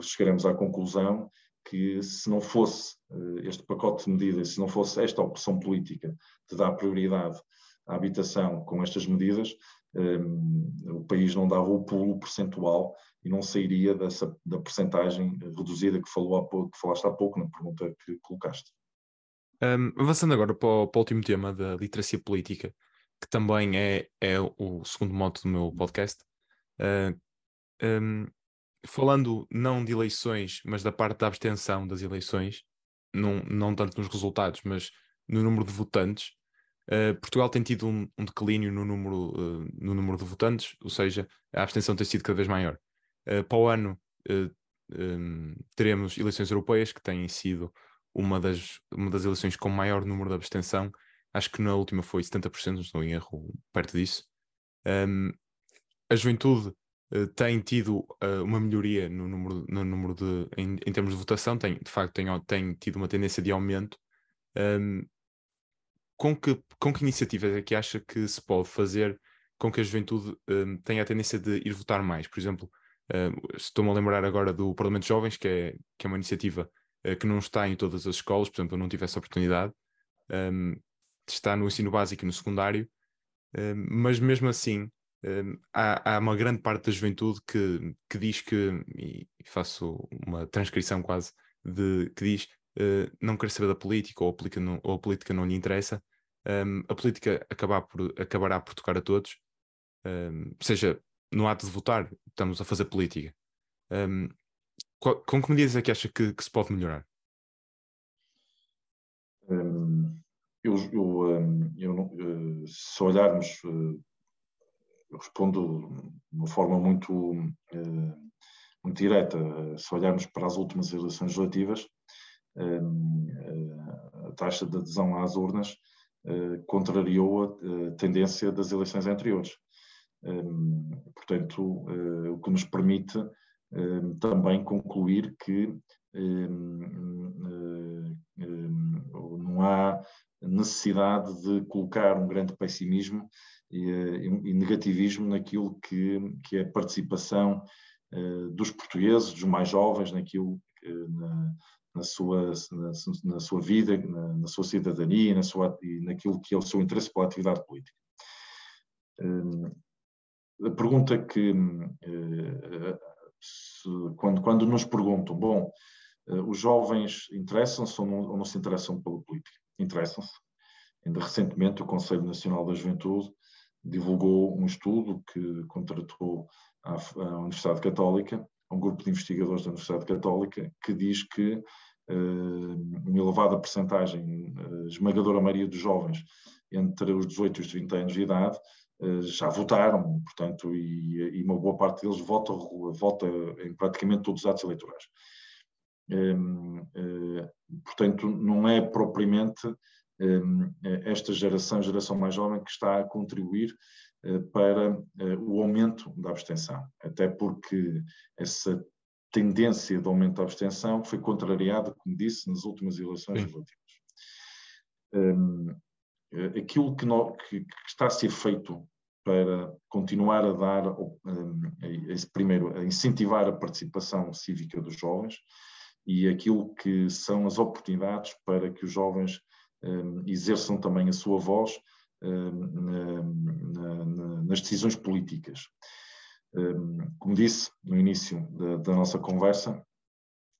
chegaremos à conclusão que se não fosse uh, este pacote de medidas, se não fosse esta opção política de dar prioridade a habitação com estas medidas, um, o país não dava o pulo percentual e não sairia dessa, da percentagem reduzida que, falou há pouco, que falaste há pouco na pergunta que colocaste. Um, avançando agora para o, para o, último tema da literacia política, que também é, é o segundo moto do meu podcast. Uh, um, falando não de eleições, mas da parte da abstenção das eleições, não, não tanto nos resultados, mas no número de votantes, Uh, Portugal tem tido um, um declínio no número, uh, no número de votantes, ou seja, a abstenção tem sido cada vez maior. Uh, para o ano um, teremos eleições europeias, que têm sido uma das, uma das eleições com maior número de abstenção. Acho que na última foi 70%, não estou em erro, perto disso. Um, a juventude tem tido uma melhoria no número, no número de, em, em termos de votação, tem, de facto tem, tem tido uma tendência de aumento. Um, com que, com que iniciativas é que acha que se pode fazer com que a juventude um, tenha a tendência de ir votar mais? Por exemplo, uh, estou-me a lembrar agora do Parlamento de Jovens, que é, que é uma iniciativa uh, que não está em todas as escolas, por exemplo, eu não tive essa oportunidade. Um, está no ensino básico e no secundário, mas mesmo assim há, há, uma grande parte da juventude que, que diz que, e faço uma transcrição quase, de, que diz uh, não quer saber da política ou a política não, ou a política não lhe interessa, um, a política acabar por, acabará por tocar a todos, um, seja no ato de votar, estamos a fazer política. Um, qual, com que medidas é que acha que, que se pode melhorar? eu, eu, eu, eh, se olharmos eh, eu respondo de uma forma muito, eh, muito direta. Se olharmos para as últimas eleições legislativas, eh, a taxa de adesão às urnas eh, contrariou a tendência das eleições anteriores. Portanto, o que nos permite também concluir que não há necessidade de colocar um grande pessimismo e, e negativismo naquilo que, que é a participação uh, dos portugueses, dos mais jovens, naquilo na, na, sua, na, na, sua vida, na, na, sua cidadania na sua, e naquilo que é o seu interesse pela atividade política. Uh, a pergunta que, se, quando, quando nos perguntam, bom, os jovens interessam-se ou, ou não, se interessam pela política? Interessam-se. Ainda recentemente o Conselho Nacional da Juventude divulgou um estudo que contratou a, Universidade Católica, um grupo de investigadores da Universidade Católica, que diz que uh, uma elevada percentagem, uh, esmagadora maioria dos jovens entre os 18 e os 30 anos de idade, uh, já votaram, portanto, e, e, uma boa parte deles vota, vota em praticamente todos os atos eleitorais. Um, portanto, não é propriamente esta geração, geração mais jovem, que está a contribuir eh, para eh, o aumento da abstenção, até porque essa tendência de aumento da abstenção foi contrariada, como disse, nas últimas eleições legislativas. Eh, aquilo que, no, que, que, está a ser feito para continuar a dar, primeiro, a incentivar a participação cívica dos jovens e aquilo que são as oportunidades para que os jovens exerçam também a sua voz ehm, nas decisões políticas. Como disse no início da, da nossa conversa,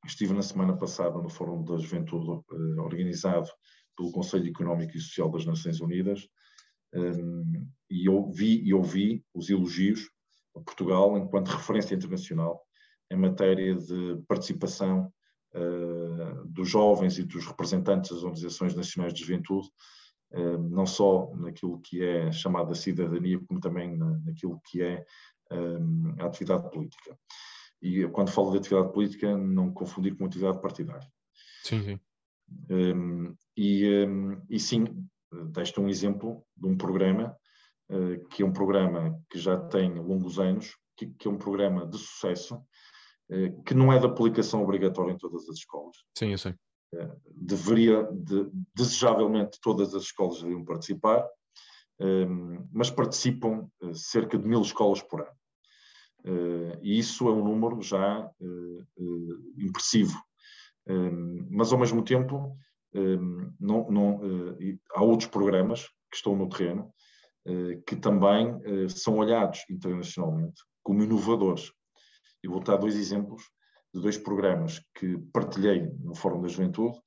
estive na semana passada no Fórum da Juventude eh, organizado pelo Conselho Económico e Social das Nações Unidas e ouvi e ouvi os elogios a Portugal enquanto referência internacional em matéria de participação dos jovens e dos representantes das organizações nacionais de juventude, uh, não só naquilo que é chamada cidadania, como também na, naquilo que é eh, a atividade política. E quando falo de atividade política, não confundir com atividade partidária. Sim, sim. Um, e, e sim, deste um exemplo de um programa que é um programa que já tem longos anos, que, é um programa de sucesso, eh, que não é de aplicação obrigatória em todas as escolas. Sim, eu sei. Eh, deveria, de, desejavelmente, todas as escolas deveriam participar, ehm, mas participam eh, cerca de mil escolas por ano. E isso é um número já impressivo. Ehm, mas, ao mesmo tempo, ehm, não, não, há outros programas que estão no terreno que também são olhados internacionalmente como inovadores. E vou dar dois exemplos de dois programas que partilhei no Fórum da Juventude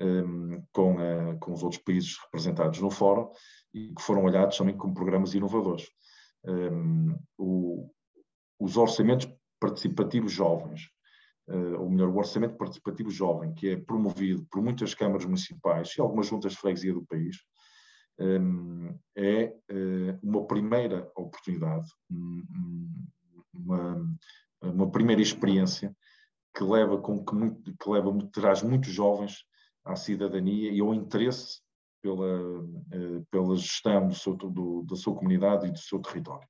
um, com, a, com os outros países representados no Fórum e que foram olhados também como programas inovadores. Um, o, os orçamentos participativos jovens, uh, ou melhor, o orçamento participativo jovem, que é promovido por muitas câmaras municipais e algumas juntas de freguesia do país, um, é uh, uma primeira oportunidade, um, uma, uma primeira experiência que leva com que, muito, que leva traz muitos jovens à cidadania e ao interesse pela, eh, pela gestão do seu, do, da sua comunidade e do seu território.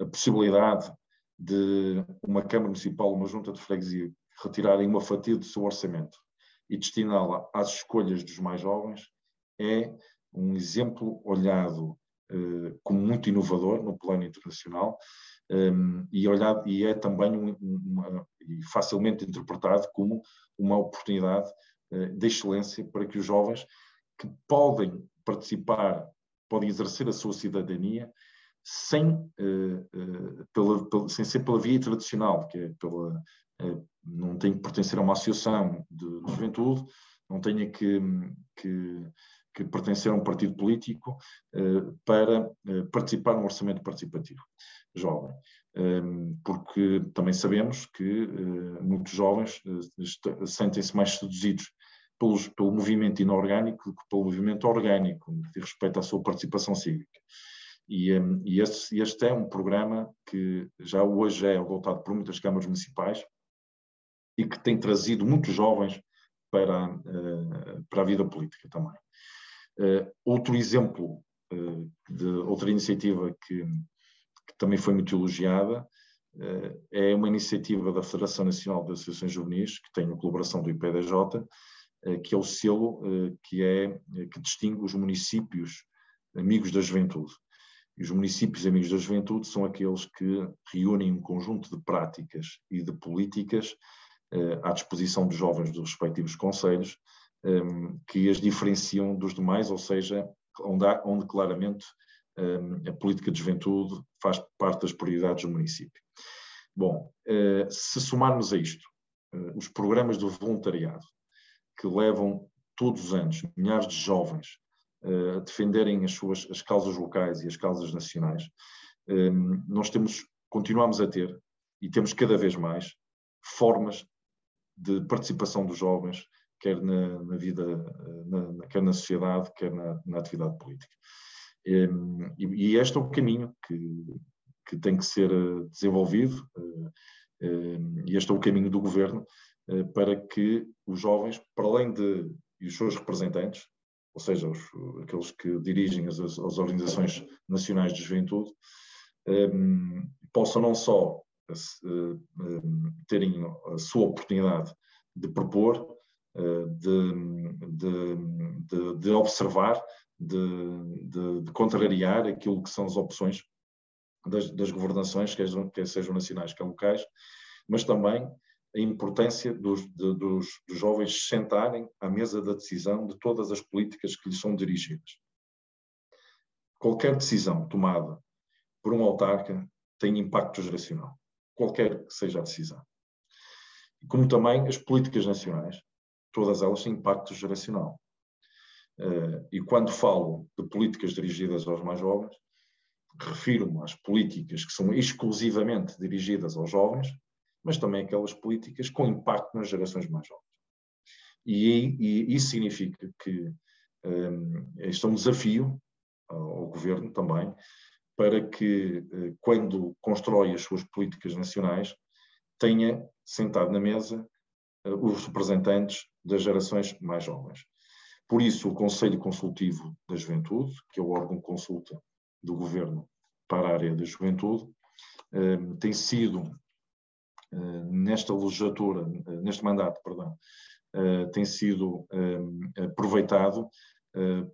A possibilidade de uma Câmara Municipal, uma Junta de Freguesia, retirarem uma fatia do seu orçamento e destiná-la às escolhas dos mais jovens é um exemplo olhado eh, como muito inovador no plano internacional um, e, olhado, e é também um, uma, facilmente interpretado como uma oportunidade uh, de excelência para que os jovens que podem participar, podem exercer a sua cidadania sem, uh, pela, pela, sem ser pela via tradicional, que é pela, não tem que pertencer a uma associação de, de juventude, não tenha que, que, que, pertencer a um partido político para participar no orçamento participativo jovem. porque também sabemos que muitos jovens sentem-se mais seduzidos pelos, pelo movimento inorgânico do que pelo movimento orgânico, diz respeito à sua participação cívica. E, um, e este, este, é um programa que já hoje é adotado por muitas câmaras municipais e que tem trazido muitos jovens para, uh, para a vida política também. Outro exemplo de outra iniciativa que, que, também foi muito elogiada é uma iniciativa da Federação Nacional de Associações Juvenis, que tem a colaboração do IPDJ, eh, que é o selo eh, que, é, eh, que distingue os municípios amigos da juventude. E os municípios amigos da juventude são aqueles que reúnem um conjunto de práticas e de políticas à disposição dos jovens dos respectivos conselhos, que as diferenciam dos demais, ou seja, onde, há, onde claramente a política de juventude faz parte das prioridades do município. Bom, se somarmos a isto os programas do voluntariado, que levam todos os anos milhares de jovens uh, a defenderem as suas as causas locais e as causas nacionais, nós temos, continuamos a ter, e temos cada vez mais, formas de participação dos jovens, quer na, na vida, eh, na, quer na sociedade, quer na, na atividade política. E, este é o caminho que, que tem que ser eh, desenvolvido, um, e este é o caminho do governo, eh, para que os jovens, para além de e os seus representantes, ou seja, os, aqueles que dirigem as, as, organizações nacionais de juventude, um, possam não só uh, terem a sua oportunidade de propor, uh, de, de, de, de, observar, de, contrariar aquilo que são as opções das, das governações, quer, quer sejam nacionais, quer locais, mas também a importância dos, de, dos, dos jovens sentarem à mesa da decisão de todas as políticas que lhes são dirigidas. Qualquer decisão tomada por um autarca tem impacto geracional, qualquer que seja a decisão. Como também as políticas nacionais, todas elas têm impacto geracional. Uh, e quando falo de políticas dirigidas aos mais jovens, refiro-me às políticas que são exclusivamente dirigidas aos jovens, mas também aquelas políticas com impacto nas gerações mais jovens. E, e isso significa que um, este é um desafio ao governo também, para que, eh, quando constrói as suas políticas nacionais, tenha sentado na mesa eh, os representantes das gerações mais jovens. Por isso, o Conselho Consultivo da Juventude, que é o órgão consulta do governo para a área da juventude, hum, tem sido eh, nesta legislatura, eh, neste mandato, perdão, eh, tem sido aproveitado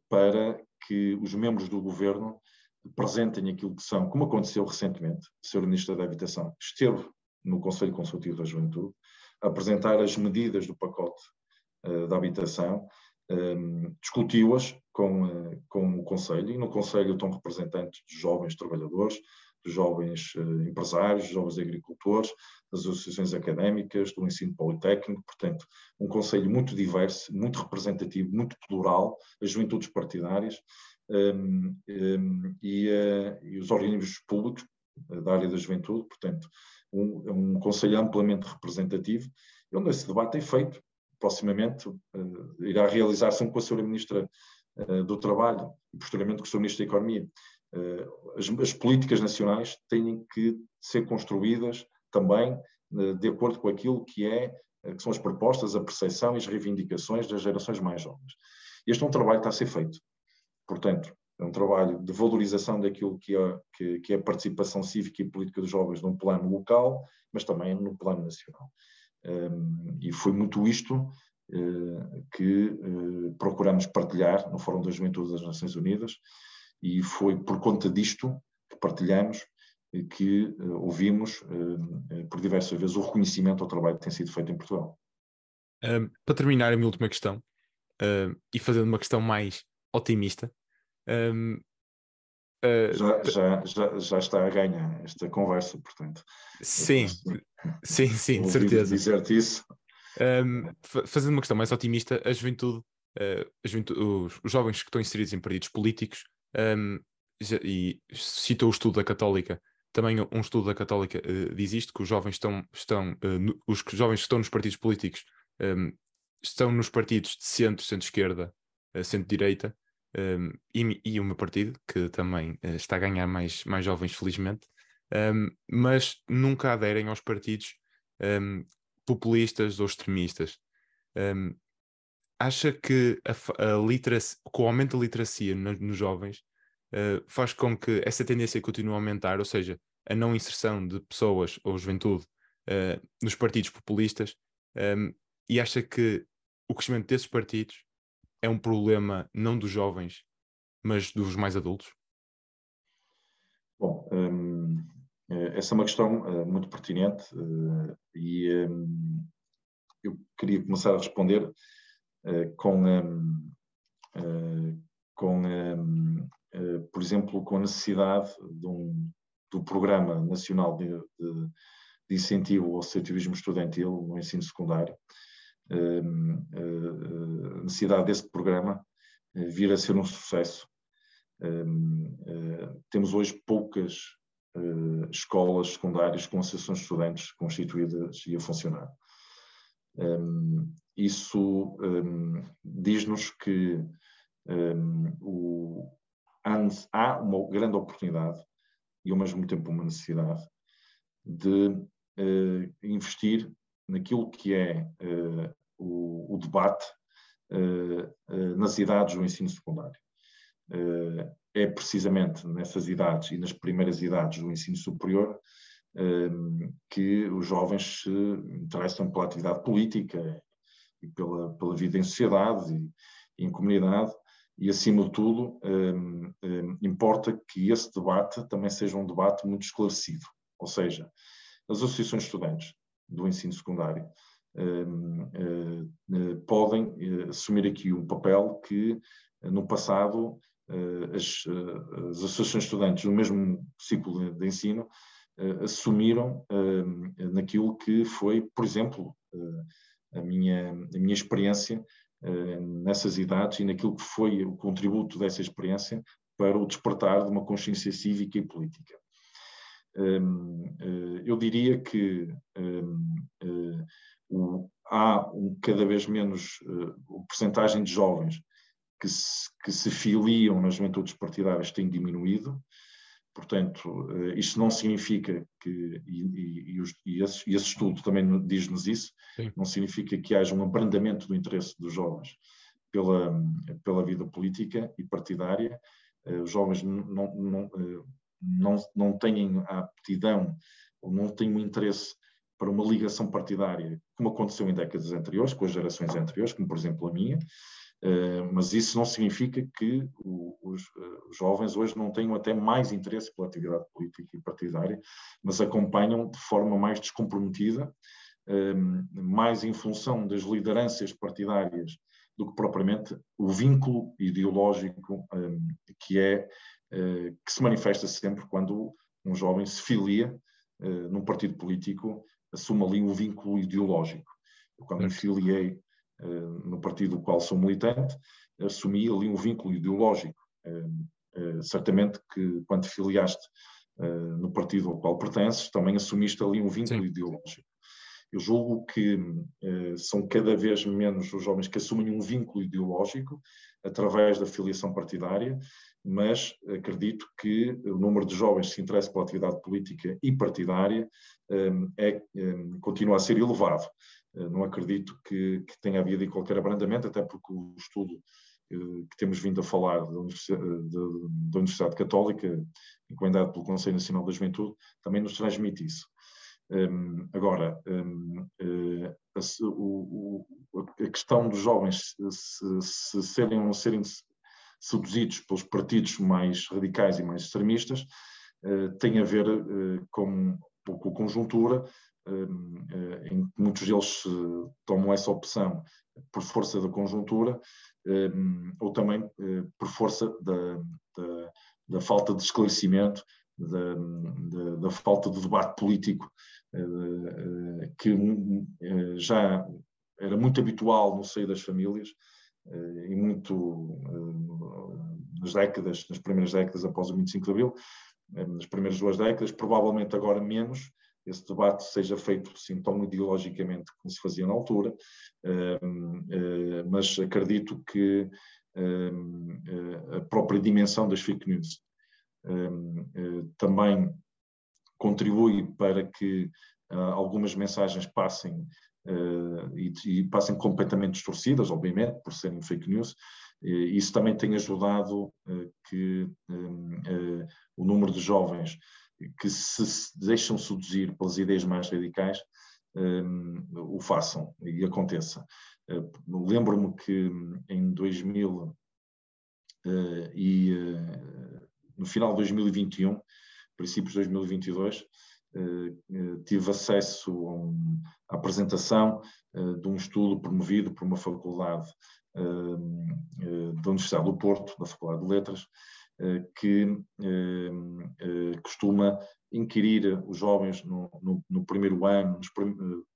para que os membros do governo apresentem aquilo que são, como aconteceu recentemente, o Sr. Ministro da Habitação esteve no Conselho Consultivo da Juventude, apresentar as medidas do pacote da habitação, discutiu-as com, com o Conselho, e no Conselho estão representantes dos jovens trabalhadores, dos jovens uh, empresários, dos jovens agricultores, das associações académicas, do ensino politécnico, portanto, um conselho muito diverso, muito representativo, muito plural, as juventudes partidárias um, um, e, uh, e, os organismos públicos uh, da área da juventude, portanto, um, um conselho amplamente representativo, onde esse debate é feito. Proximamente irá realizar-se com a Sra. Ministra do Trabalho e posteriormente com o Sr. Ministro da Economia. Eh, as, as, políticas nacionais têm que ser construídas também eh, de acordo com aquilo que, é, eh, que são as propostas, a percepção e as reivindicações das gerações mais jovens. Este é um trabalho que está a ser feito. Portanto, é um trabalho de valorização daquilo que é, que, que é a participação cívica e política dos jovens num plano local, mas também no plano nacional. Um, e foi muito isto uh, que uh, procuramos partilhar no Fórum da Juventude das Nações Unidas, e foi por conta disto que partilhamos que uh, ouvimos por diversas vezes o reconhecimento ao trabalho que tem sido feito em Portugal. para terminar, a minha última questão, e fazendo uma questão mais otimista, Um, uh, já, já, já, já está a ganhar esta conversa, portanto. Sim, sim, sim, de certeza. dizer-te isso. Um, fazendo uma questão mais otimista, a juventude, uh, a juventude os, os, jovens que estão inseridos em partidos políticos, um, e citou o estudo da Católica, também um estudo da Católica uh, diz isto, que os jovens estão, estão uh, no, os jovens que estão nos partidos políticos um, estão nos partidos de centro, centro-esquerda, centro-direita, um, e, e, o meu partido, que também uh, está a ganhar mais, mais jovens, felizmente, um, mas nunca aderem aos partidos um, populistas ou extremistas. acha que a, a literacia, com o aumento da literacia no, nos jovens uh, faz com que essa tendência continue a aumentar, ou seja, a não inserção de pessoas ou juventude uh, nos partidos populistas, e acha que o crescimento desses partidos é um problema não dos jovens, mas dos mais adultos? Bom, hum, eh, essa é uma questão uh, muito pertinente uh, e um, eu queria começar a responder com, um, com um, por exemplo, com a necessidade de um, do Programa Nacional de, de, de Incentivo ao Associativismo Estudantil no ensino secundário, eh, a necessidade desse programa eh, vir a ser um sucesso. Eh, temos hoje poucas escolas secundárias com associações de estudantes constituídas e a funcionar. Hum, isso diz-nos que há uma grande oportunidade e ao mesmo tempo uma necessidade de investir naquilo que é uh, o, o, debate uh, uh, nas idades do ensino secundário. É precisamente nessas idades e nas primeiras idades do ensino superior que os jovens se interessam pela atividade política e pela, pela vida em sociedade e, em comunidade e, acima de tudo, um, um, importa que esse debate também seja um debate muito esclarecido. Ou seja, as associações de estudantes do ensino secundário hum, eh, podem eh, assumir aqui um papel que eh, no passado as, as associações de estudantes no mesmo ciclo de, ensino assumiram hum, naquilo que foi, por exemplo, a minha, a minha experiência nessas idades e naquilo que foi o contributo dessa experiência para o despertar de uma consciência cívica e política. Hum, eh, eu diria que hum, eh, há cada vez menos uh, porcentagem de jovens que se, que se filiam nas juventudes partidárias tem diminuído. Portanto, uh, isto não significa que, e, e, e, os, e esse, esse, estudo também diz-nos isso, Sim. não significa que haja um abrandamento do interesse dos jovens pela, pela vida política e partidária. Uh, os jovens não, não, não, não têm a aptidão ou não têm o interesse para uma ligação partidária, como aconteceu em décadas anteriores, com as gerações anteriores, como por exemplo a minha, mas isso não significa que o, os, jovens hoje não tenham até mais interesse pela atividade política e partidária, mas acompanham de forma mais descomprometida, uh, mais em função das lideranças partidárias do que propriamente o vínculo ideológico que é eh, que se manifesta sempre quando um jovem se filia eh, num partido político, assume ali um vínculo ideológico. Eu, quando me filiei eh, no partido do qual sou militante, assumi ali um vínculo ideológico. certamente que quando filiaste no partido ao qual pertences, também assumiste ali um vínculo Sim. ideológico. Eu julgo que são cada vez menos os jovens que assumem um vínculo ideológico através da filiação partidária mas acredito que o número de jovens que se interessam pela atividade política e partidária é, continua a ser elevado. Eh, não acredito que, que tenha havido qualquer abrandamento, até porque o estudo eh, que temos vindo a falar da Universidade, da Universidade Católica, encomendado pelo Conselho Nacional da Juventude, também nos transmite isso. Um, agora, um, uh, eh, a, o, a, questão dos jovens se, se serem serem seduzidos pelos partidos mais radicais e mais extremistas, eh, tem a ver eh, com pouco a conjuntura, eh, em que muitos deles tomam essa opção por força da conjuntura, ou também por força da, da, da falta de esclarecimento, da, da, da, falta de debate político, que já era muito habitual no seio das famílias e muito nas décadas, nas primeiras décadas após o 25 de Abril, nas primeiras duas décadas, provavelmente agora menos, esse debate seja feito assim, tão ideologicamente como se fazia na altura, mas acredito que a própria dimensão das fake news também contribui para que algumas mensagens passem e, passem completamente distorcidas, obviamente, por serem fake news. Isso também tem ajudado que o número de jovens que se deixam seduzir pelas ideias mais radicais um, o façam e aconteça. Uh, Lembro-me que em 2000 uh, e uh, no final de 2021, princípios de 2022, tive acesso a à apresentação de um estudo promovido por uma faculdade da Universidade do Porto, da Faculdade de Letras, eh, que eh, eh, costuma inquirir os jovens no, no, no primeiro ano,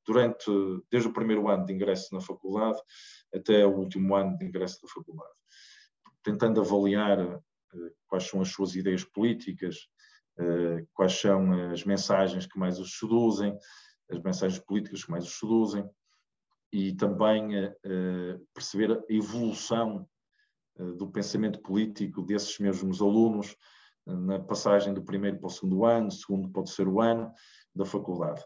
durante, desde o primeiro ano de ingresso na faculdade até o último ano de ingresso na faculdade, tentando avaliar quais são as suas ideias políticas, quais são as mensagens que mais os seduzem, as mensagens políticas que mais os seduzem, e também perceber a evolução eh, do pensamento político desses mesmos alunos eh, na passagem do primeiro para o segundo ano, segundo para o terceiro ano da faculdade.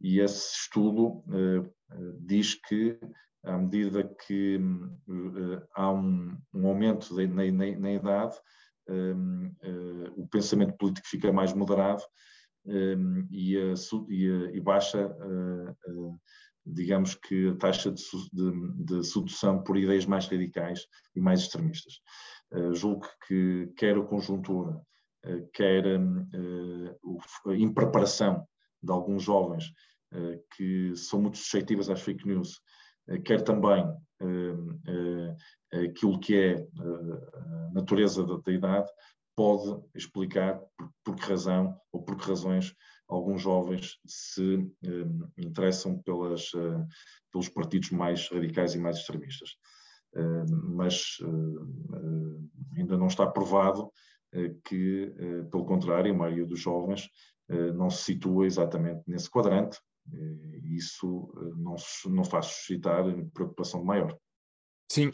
E esse estudo uh, diz que, à medida que uh, há um, um aumento de, na, na, na, idade, um, uh, o pensamento político fica mais moderado um, e, a, e, a, e, baixa digamos que a taxa de, de, de, sedução por ideias mais radicais e mais extremistas. Uh, julgo que quer a conjuntura, uh, quer uh, a impreparação de alguns jovens que são muito suscetíveis às fake news, quer também aquilo que é a natureza da, da idade, pode explicar por, por que razão ou por que razões alguns jovens se um, interessam pelas, uh, pelos partidos mais radicais e mais extremistas. Uh, mas ainda não está provado que, pelo contrário, a maioria dos jovens não se situa exatamente nesse quadrante, isso não, não faz suscitar preocupação maior. Sim,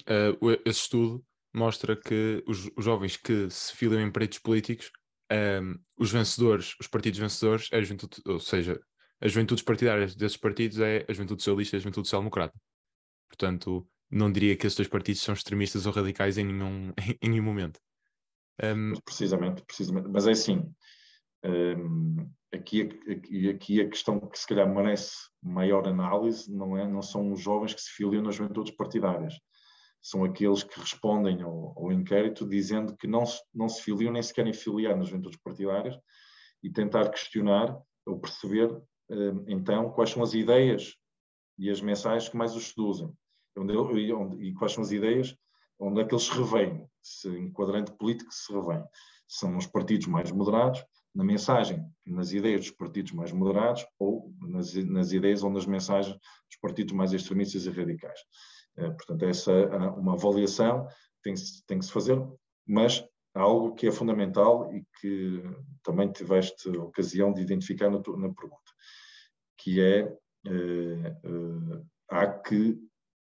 esse estudo mostra que os, os jovens que se filiam em partidos políticos um, os vencedores, os partidos vencedores, é a juventude, ou seja, as juventudes partidárias desses partidos é a juventude socialista e a juventude social-democrata. Portanto, não diria que esses dois partidos são extremistas ou radicais em nenhum, em nenhum momento. Um... Precisamente, precisamente. Mas é assim, um, aqui, aqui, aqui a questão que se calhar merece maior análise não, é, não são os jovens que se filiam nas juventudes partidárias são aqueles que respondem ao, ao, inquérito dizendo que não se, não se filiam nem se querem filiar nas juventudes partidárias e tentar questionar ou perceber eh, então quais são as ideias e as mensagens que mais os seduzem onde, e, onde, e quais são as ideias onde é que eles se revêm, se em quadrante político se revêm. São os partidos mais moderados, na mensagem, nas ideias dos partidos mais moderados ou nas, nas ideias ou nas mensagens dos partidos mais extremistas e radicais. É, portanto, essa uma avaliação tem, tem que se fazer, mas há algo que é fundamental e que também tiveste ocasião de identificar na, na pergunta, que é, é, é há que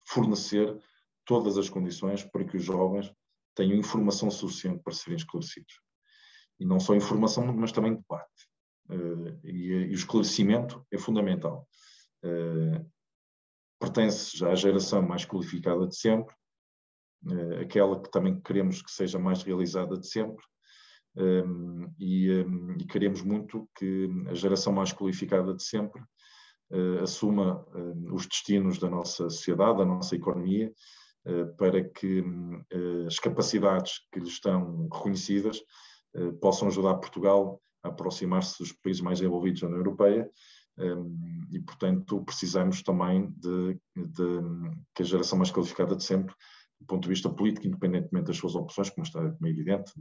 fornecer todas as condições para que os jovens tenham informação suficiente para serem esclarecidos. E não só informação, mas também debate. E, e o esclarecimento é fundamental pertence já à geração mais qualificada de sempre, eh, aquela que também queremos que seja mais realizada de sempre, ehm, e, ehm, e queremos muito que a geração mais qualificada de sempre eh, assuma eh, os destinos da nossa sociedade, da nossa economia, para que as capacidades que lhe estão reconhecidas possam ajudar Portugal a aproximar-se dos países mais desenvolvidos da União Europeia e, portanto, precisamos também de, de, que a geração mais qualificada de sempre do ponto de vista político, independentemente das suas opções, como está como é evidente.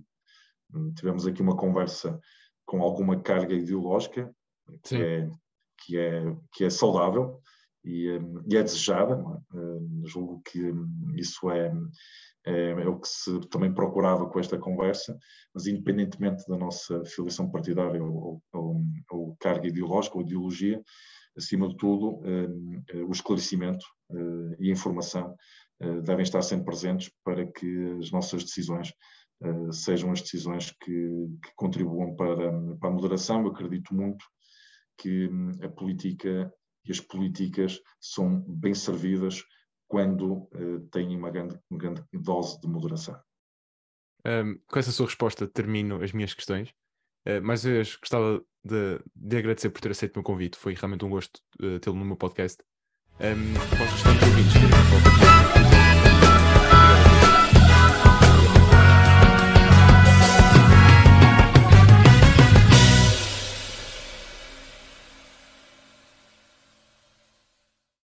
Hum, tivemos aqui uma conversa com alguma carga ideológica, que é, que, é, que é saudável e, hum, e é desejada. É? Hum, julgo que isso é, é, é, o que se também procurava com esta conversa, mas independentemente da nossa filiação partidária ou, ou, ou carga ideológica ou ideologia, acima de tudo, o esclarecimento e a informação eh, devem estar sempre presentes para que as nossas decisões uh, sejam as decisões que, que contribuam para, para, a moderação. Eu acredito muito que hum, a política e as políticas são bem servidas quando uh, têm uma grande, uma grande dose de moderação. Um, com essa sua resposta termino as minhas questões. Uh, mais uma vez, gostava de, de, agradecer por ter aceito o meu convite. Foi realmente um gosto uh, tê-lo no meu podcast. Um, os restantes ouvintes,